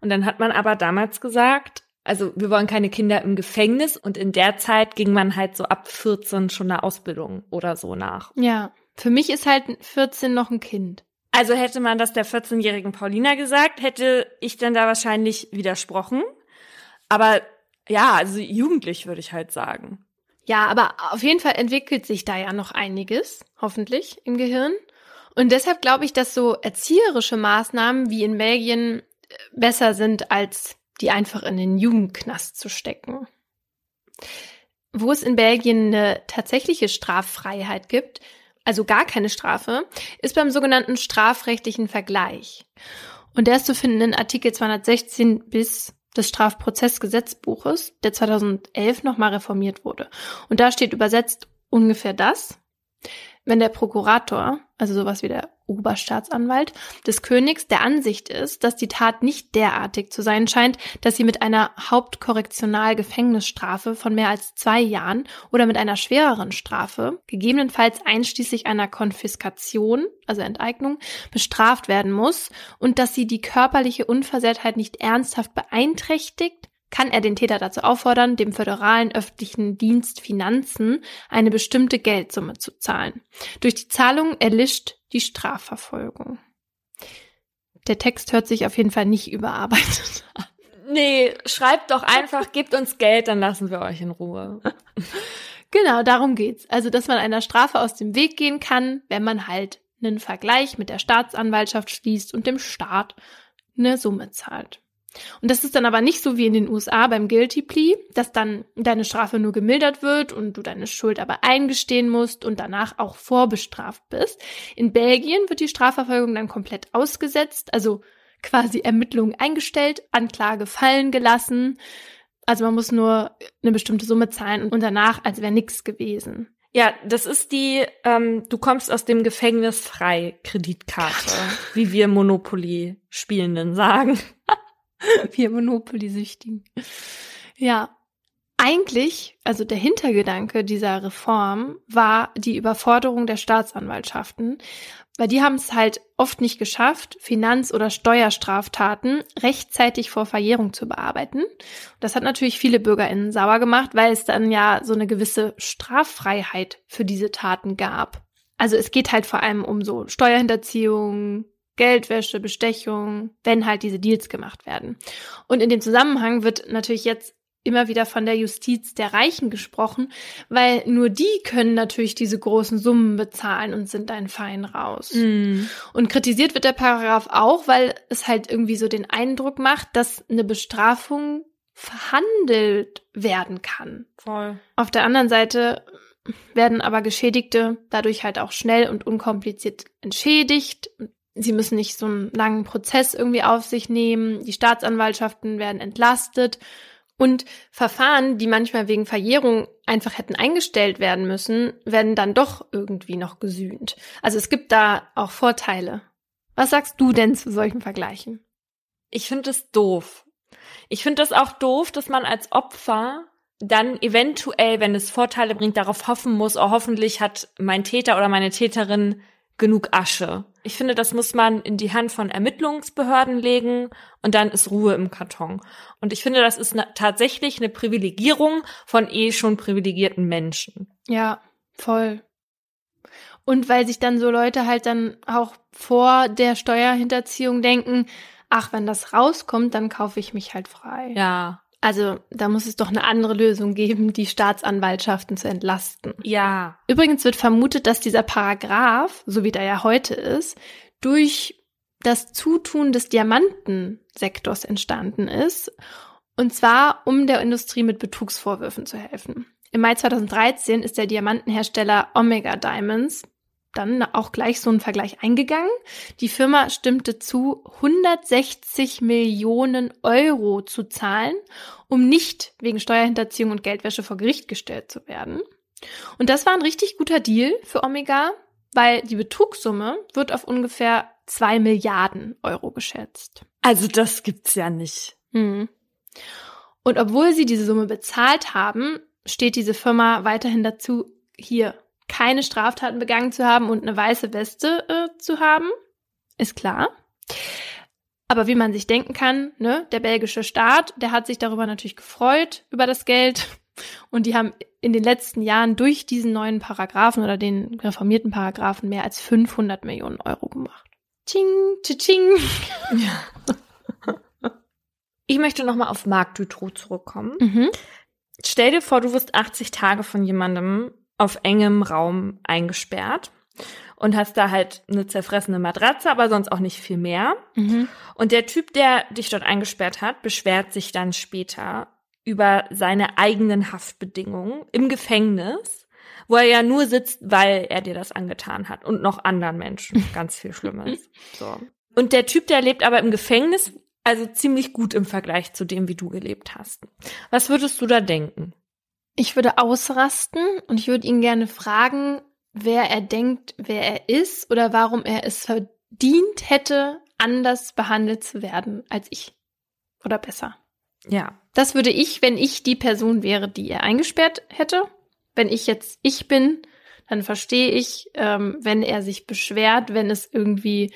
S2: und dann hat man aber damals gesagt, also wir wollen keine Kinder im Gefängnis und in der Zeit ging man halt so ab 14 schon eine Ausbildung oder so nach.
S1: Ja, für mich ist halt 14 noch ein Kind.
S2: Also hätte man das der 14-jährigen Paulina gesagt, hätte ich dann da wahrscheinlich widersprochen. Aber ja, also jugendlich würde ich halt sagen.
S1: Ja, aber auf jeden Fall entwickelt sich da ja noch einiges, hoffentlich, im Gehirn. Und deshalb glaube ich, dass so erzieherische Maßnahmen wie in Belgien äh, besser sind, als die einfach in den Jugendknast zu stecken. Wo es in Belgien eine tatsächliche Straffreiheit gibt, also gar keine Strafe, ist beim sogenannten strafrechtlichen Vergleich. Und der ist zu finden in Artikel 216 bis des Strafprozessgesetzbuches, der 2011 nochmal reformiert wurde. Und da steht übersetzt ungefähr das. Wenn der Prokurator, also sowas wie der Oberstaatsanwalt des Königs, der Ansicht ist, dass die Tat nicht derartig zu sein scheint, dass sie mit einer Hauptkorrektional-Gefängnisstrafe von mehr als zwei Jahren oder mit einer schwereren Strafe, gegebenenfalls einschließlich einer Konfiskation, also Enteignung, bestraft werden muss und dass sie die körperliche Unversehrtheit nicht ernsthaft beeinträchtigt, kann er den Täter dazu auffordern, dem föderalen öffentlichen Dienst Finanzen eine bestimmte Geldsumme zu zahlen. Durch die Zahlung erlischt die Strafverfolgung. Der Text hört sich auf jeden Fall nicht überarbeitet an.
S2: Nee, schreibt doch einfach, gebt uns Geld, dann lassen wir euch in Ruhe.
S1: Genau, darum geht's. Also, dass man einer Strafe aus dem Weg gehen kann, wenn man halt einen Vergleich mit der Staatsanwaltschaft schließt und dem Staat eine Summe zahlt. Und das ist dann aber nicht so wie in den USA beim Guilty Plea, dass dann deine Strafe nur gemildert wird und du deine Schuld aber eingestehen musst und danach auch vorbestraft bist. In Belgien wird die Strafverfolgung dann komplett ausgesetzt, also quasi Ermittlungen eingestellt, Anklage fallen gelassen. Also man muss nur eine bestimmte Summe zahlen und danach, als wäre nichts gewesen.
S2: Ja, das ist die, ähm, du kommst aus dem Gefängnis frei Kreditkarte, wie wir Monopoly-Spielenden sagen.
S1: wir Monopoly-Süchtigen. Ja, eigentlich, also der Hintergedanke dieser Reform war die Überforderung der Staatsanwaltschaften, weil die haben es halt oft nicht geschafft, Finanz- oder Steuerstraftaten rechtzeitig vor Verjährung zu bearbeiten. Das hat natürlich viele BürgerInnen sauer gemacht, weil es dann ja so eine gewisse Straffreiheit für diese Taten gab. Also es geht halt vor allem um so Steuerhinterziehung, Geldwäsche, Bestechung, wenn halt diese Deals gemacht werden. Und in dem Zusammenhang wird natürlich jetzt immer wieder von der Justiz der Reichen gesprochen, weil nur die können natürlich diese großen Summen bezahlen und sind ein Fein raus. Mm. Und kritisiert wird der Paragraph auch, weil es halt irgendwie so den Eindruck macht, dass eine Bestrafung verhandelt werden kann.
S2: Voll.
S1: Auf der anderen Seite werden aber Geschädigte dadurch halt auch schnell und unkompliziert entschädigt. Sie müssen nicht so einen langen Prozess irgendwie auf sich nehmen. Die Staatsanwaltschaften werden entlastet und Verfahren, die manchmal wegen Verjährung einfach hätten eingestellt werden müssen, werden dann doch irgendwie noch gesühnt. Also es gibt da auch Vorteile. Was sagst du denn zu solchen Vergleichen?
S2: Ich finde es doof. Ich finde es auch doof, dass man als Opfer dann eventuell, wenn es Vorteile bringt, darauf hoffen muss, oh, hoffentlich hat mein Täter oder meine Täterin genug Asche. Ich finde, das muss man in die Hand von Ermittlungsbehörden legen und dann ist Ruhe im Karton. Und ich finde, das ist eine, tatsächlich eine Privilegierung von eh schon privilegierten Menschen.
S1: Ja, voll. Und weil sich dann so Leute halt dann auch vor der Steuerhinterziehung denken, ach, wenn das rauskommt, dann kaufe ich mich halt frei.
S2: Ja.
S1: Also da muss es doch eine andere Lösung geben, die Staatsanwaltschaften zu entlasten.
S2: Ja.
S1: Übrigens wird vermutet, dass dieser Paragraph, so wie der ja heute ist, durch das Zutun des Diamantensektors entstanden ist. Und zwar, um der Industrie mit Betrugsvorwürfen zu helfen. Im Mai 2013 ist der Diamantenhersteller Omega Diamonds dann auch gleich so einen Vergleich eingegangen. Die Firma stimmte zu, 160 Millionen Euro zu zahlen, um nicht wegen Steuerhinterziehung und Geldwäsche vor Gericht gestellt zu werden. Und das war ein richtig guter Deal für Omega, weil die Betrugssumme wird auf ungefähr zwei Milliarden Euro geschätzt.
S2: Also das gibt's ja nicht.
S1: Hm. Und obwohl sie diese Summe bezahlt haben, steht diese Firma weiterhin dazu, hier keine Straftaten begangen zu haben und eine weiße Weste äh, zu haben, ist klar. Aber wie man sich denken kann, ne, der belgische Staat, der hat sich darüber natürlich gefreut, über das Geld. Und die haben in den letzten Jahren durch diesen neuen Paragraphen oder den reformierten Paragraphen mehr als 500 Millionen Euro gemacht. Ching, ching. Ja.
S2: Ich möchte nochmal auf Marc Dutroux zurückkommen. Mhm. Stell dir vor, du wirst 80 Tage von jemandem auf engem Raum eingesperrt und hast da halt eine zerfressene Matratze, aber sonst auch nicht viel mehr. Mhm. Und der Typ, der dich dort eingesperrt hat, beschwert sich dann später über seine eigenen Haftbedingungen im Gefängnis, wo er ja nur sitzt, weil er dir das angetan hat und noch anderen Menschen. Ganz viel Schlimmes. So. Und der Typ, der lebt aber im Gefängnis, also ziemlich gut im Vergleich zu dem, wie du gelebt hast. Was würdest du da denken?
S1: Ich würde ausrasten und ich würde ihn gerne fragen, wer er denkt, wer er ist oder warum er es verdient hätte, anders behandelt zu werden als ich. Oder besser.
S2: Ja.
S1: Das würde ich, wenn ich die Person wäre, die er eingesperrt hätte. Wenn ich jetzt ich bin, dann verstehe ich, ähm, wenn er sich beschwert, wenn es irgendwie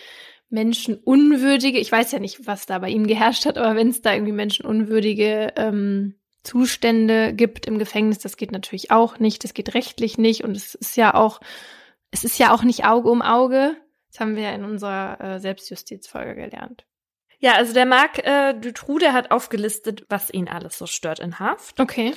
S1: menschenunwürdige, ich weiß ja nicht, was da bei ihm geherrscht hat, aber wenn es da irgendwie menschenunwürdige ähm, Zustände gibt im Gefängnis. Das geht natürlich auch nicht. Das geht rechtlich nicht. Und es ist ja auch, es ist ja auch nicht Auge um Auge. Das haben wir ja in unserer äh, Selbstjustizfolge gelernt.
S2: Ja, also der Marc äh, Dutroux, der hat aufgelistet, was ihn alles so stört in Haft.
S1: Okay.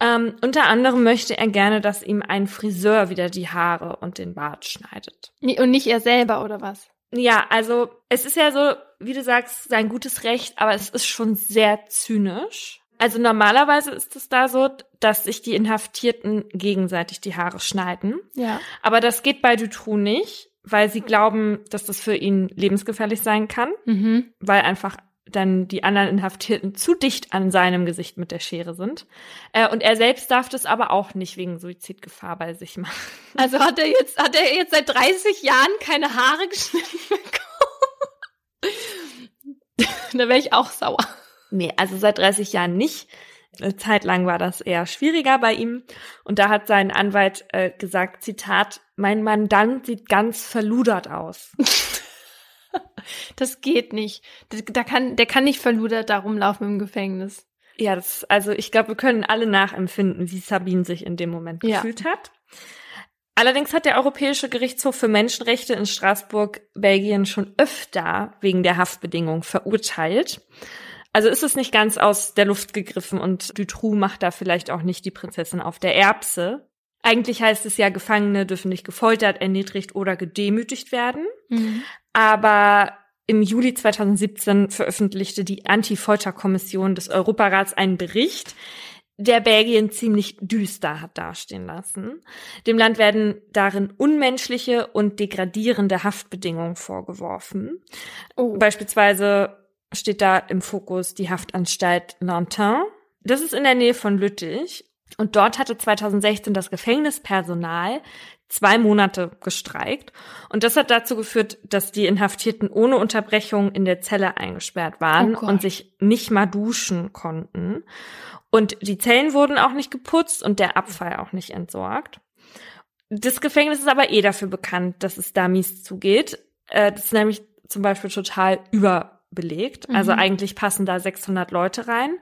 S2: Ähm, unter anderem möchte er gerne, dass ihm ein Friseur wieder die Haare und den Bart schneidet.
S1: Und nicht er selber, oder was?
S2: Ja, also es ist ja so, wie du sagst, sein gutes Recht, aber es ist schon sehr zynisch. Also normalerweise ist es da so, dass sich die Inhaftierten gegenseitig die Haare schneiden.
S1: Ja.
S2: Aber das geht bei Dutroux nicht, weil sie glauben, dass das für ihn lebensgefährlich sein kann,
S1: Mhm.
S2: weil einfach dann die anderen Inhaftierten zu dicht an seinem Gesicht mit der Schere sind. Äh, und er selbst darf das aber auch nicht wegen Suizidgefahr bei sich machen.
S1: Also hat er jetzt, hat er jetzt seit 30 Jahren keine Haare geschnitten bekommen? da wäre ich auch sauer.
S2: Nee, also seit 30 Jahren nicht. Eine Zeit lang war das eher schwieriger bei ihm. Und da hat sein Anwalt äh, gesagt, Zitat, mein Mandant sieht ganz verludert aus.
S1: Das geht nicht. Da kann, der kann nicht verludert da rumlaufen im Gefängnis.
S2: Ja, das, also ich glaube, wir können alle nachempfinden, wie Sabine sich in dem Moment
S1: Ja.
S2: gefühlt hat. Allerdings hat der Europäische Gerichtshof für Menschenrechte in Straßburg Belgien schon öfter wegen der Haftbedingungen verurteilt. Also ist es nicht ganz aus der Luft gegriffen und Dutroux macht da vielleicht auch nicht die Prinzessin auf der Erbse. Eigentlich heißt es ja, Gefangene dürfen nicht gefoltert, erniedrigt oder gedemütigt werden.
S1: Mhm.
S2: Aber im Juli 2017 veröffentlichte die Anti-Folter-Kommission des Europarats einen Bericht, der Belgien ziemlich düster hat dastehen lassen. Dem Land werden darin unmenschliche und degradierende Haftbedingungen vorgeworfen.
S1: Oh.
S2: Beispielsweise steht da im Fokus die Haftanstalt Lantin. Das ist in der Nähe von Lüttich. Und dort hatte 2016 das Gefängnispersonal zwei Monate gestreikt. Und das hat dazu geführt, dass die Inhaftierten ohne Unterbrechung in der Zelle eingesperrt waren
S1: Oh
S2: und sich nicht mal duschen konnten. Und die Zellen wurden auch nicht geputzt und der Abfall auch nicht entsorgt. Das Gefängnis ist aber eh dafür bekannt, dass es da mies zugeht. Äh, Das ist nämlich zum Beispiel total überbelegt. Also
S1: Mhm.
S2: eigentlich passen da 600 Leute rein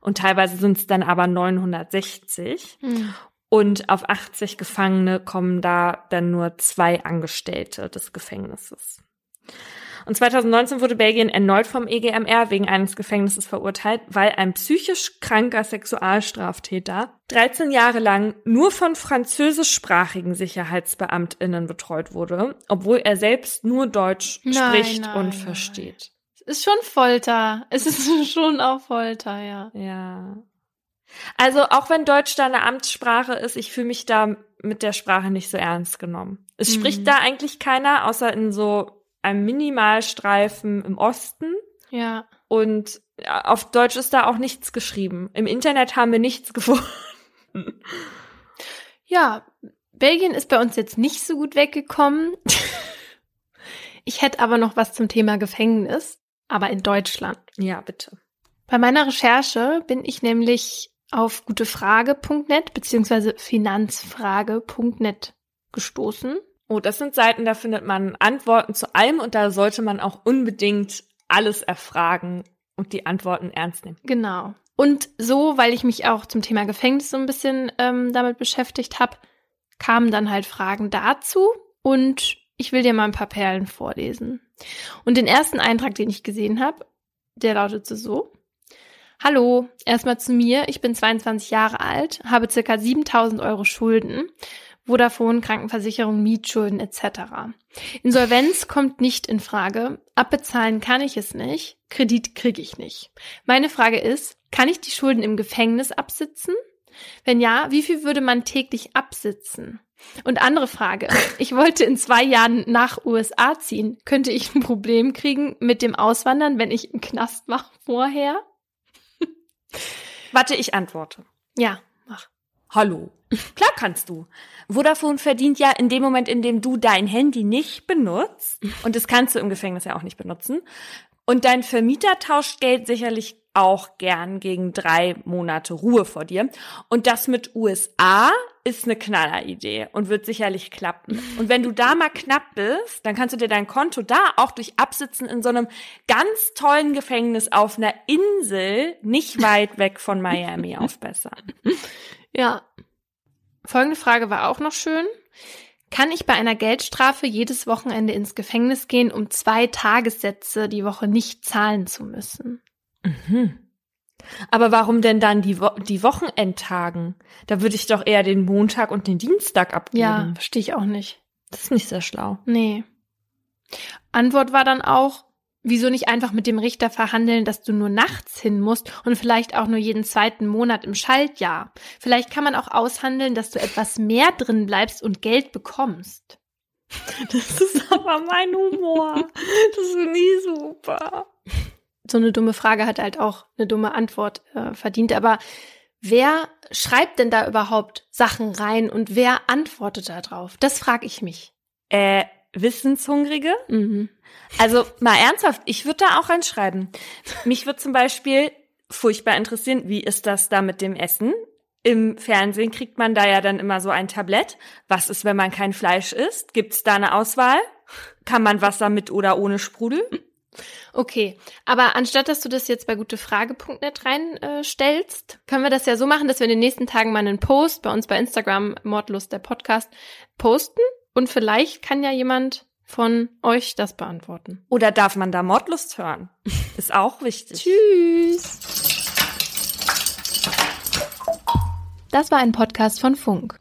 S2: und teilweise sind es dann aber 960.
S1: Mhm.
S2: Und auf 80 Gefangene kommen da dann nur zwei Angestellte des Gefängnisses. Und 2019 wurde Belgien erneut vom EGMR wegen eines Gefängnisses verurteilt, weil ein psychisch kranker Sexualstraftäter 13 Jahre lang nur von französischsprachigen Sicherheitsbeamtinnen betreut wurde, obwohl er selbst nur Deutsch
S1: Nein,
S2: spricht
S1: nein,
S2: und versteht.
S1: Ist schon Folter. Es ist schon auch Folter, ja.
S2: Ja. Also auch wenn Deutsch da eine Amtssprache ist, ich fühle mich da mit der Sprache nicht so ernst genommen. Es
S1: Mhm.
S2: spricht da eigentlich keiner, außer in so einem Minimalstreifen im Osten.
S1: Ja.
S2: Und auf Deutsch ist da auch nichts geschrieben. Im Internet haben wir nichts gefunden.
S1: Ja, Belgien ist bei uns jetzt nicht so gut weggekommen. Ich hätte aber noch was zum Thema Gefängnis, aber in Deutschland.
S2: Ja, bitte.
S1: Bei meiner Recherche bin ich nämlich auf gutefrage.net beziehungsweise finanzfrage.net gestoßen.
S2: Oh, das sind Seiten, da findet man Antworten zu allem und da sollte man auch unbedingt alles erfragen und die Antworten ernst nehmen.
S1: Genau. Und so, weil ich mich auch zum Thema Gefängnis so ein bisschen ähm, damit beschäftigt habe, kamen dann halt Fragen dazu und ich will dir mal ein paar Perlen vorlesen. Und den ersten Eintrag, den ich gesehen habe, der lautete so. Hallo, erstmal zu mir. Ich bin 22 Jahre alt, habe circa 7000 Euro Schulden, Vodafone, Krankenversicherung, Mietschulden etc. Insolvenz kommt nicht in Frage. Abbezahlen kann ich es nicht. Kredit kriege ich nicht. Meine Frage ist, kann ich die Schulden im Gefängnis absitzen? Wenn ja, wie viel würde man täglich absitzen? Und andere Frage. Ich wollte in zwei Jahren nach USA ziehen. Könnte ich ein Problem kriegen mit dem Auswandern, wenn ich einen Knast mache vorher?
S2: Warte, ich antworte.
S1: Ja, mach.
S2: Hallo. Klar kannst du. Vodafone verdient ja in dem Moment, in dem du dein Handy nicht benutzt, und das kannst du im Gefängnis ja auch nicht benutzen, und dein Vermieter tauscht Geld sicherlich auch gern gegen drei Monate Ruhe vor dir. Und das mit USA ist eine Knalleridee und wird sicherlich klappen. Und wenn du da mal knapp bist, dann kannst du dir dein Konto da auch durch Absitzen in so einem ganz tollen Gefängnis auf einer Insel nicht weit weg von Miami aufbessern.
S1: Ja. Folgende Frage war auch noch schön. Kann ich bei einer Geldstrafe jedes Wochenende ins Gefängnis gehen, um zwei Tagessätze die Woche nicht zahlen zu müssen?
S2: Mhm. Aber warum denn dann die, Wo die Wochenendtagen? Da würde ich doch eher den Montag und den Dienstag abgeben.
S1: Ja, verstehe ich auch nicht.
S2: Das ist nicht sehr schlau.
S1: Nee. Antwort war dann auch, wieso nicht einfach mit dem Richter verhandeln, dass du nur nachts hin musst und vielleicht auch nur jeden zweiten Monat im Schaltjahr. Vielleicht kann man auch aushandeln, dass du etwas mehr drin bleibst und Geld bekommst.
S2: Das ist aber mein Humor. Das ist nie super.
S1: So eine dumme Frage hat halt auch eine dumme Antwort äh, verdient. Aber wer schreibt denn da überhaupt Sachen rein und wer antwortet da drauf? Das frage ich mich.
S2: Äh, Wissenshungrige?
S1: Mhm.
S2: Also mal ernsthaft, ich würde da auch reinschreiben. Mich würde zum Beispiel furchtbar interessieren, wie ist das da mit dem Essen? Im Fernsehen kriegt man da ja dann immer so ein Tablett. Was ist, wenn man kein Fleisch isst? Gibt es da eine Auswahl? Kann man Wasser mit oder ohne Sprudel?
S1: Okay, aber anstatt dass du das jetzt bei gutefrage.net reinstellst, äh, können wir das ja so machen, dass wir in den nächsten Tagen mal einen Post bei uns bei Instagram, Mordlust der Podcast, posten und vielleicht kann ja jemand von euch das beantworten.
S2: Oder darf man da Mordlust hören? Ist auch wichtig.
S1: Tschüss. Das war ein Podcast von Funk.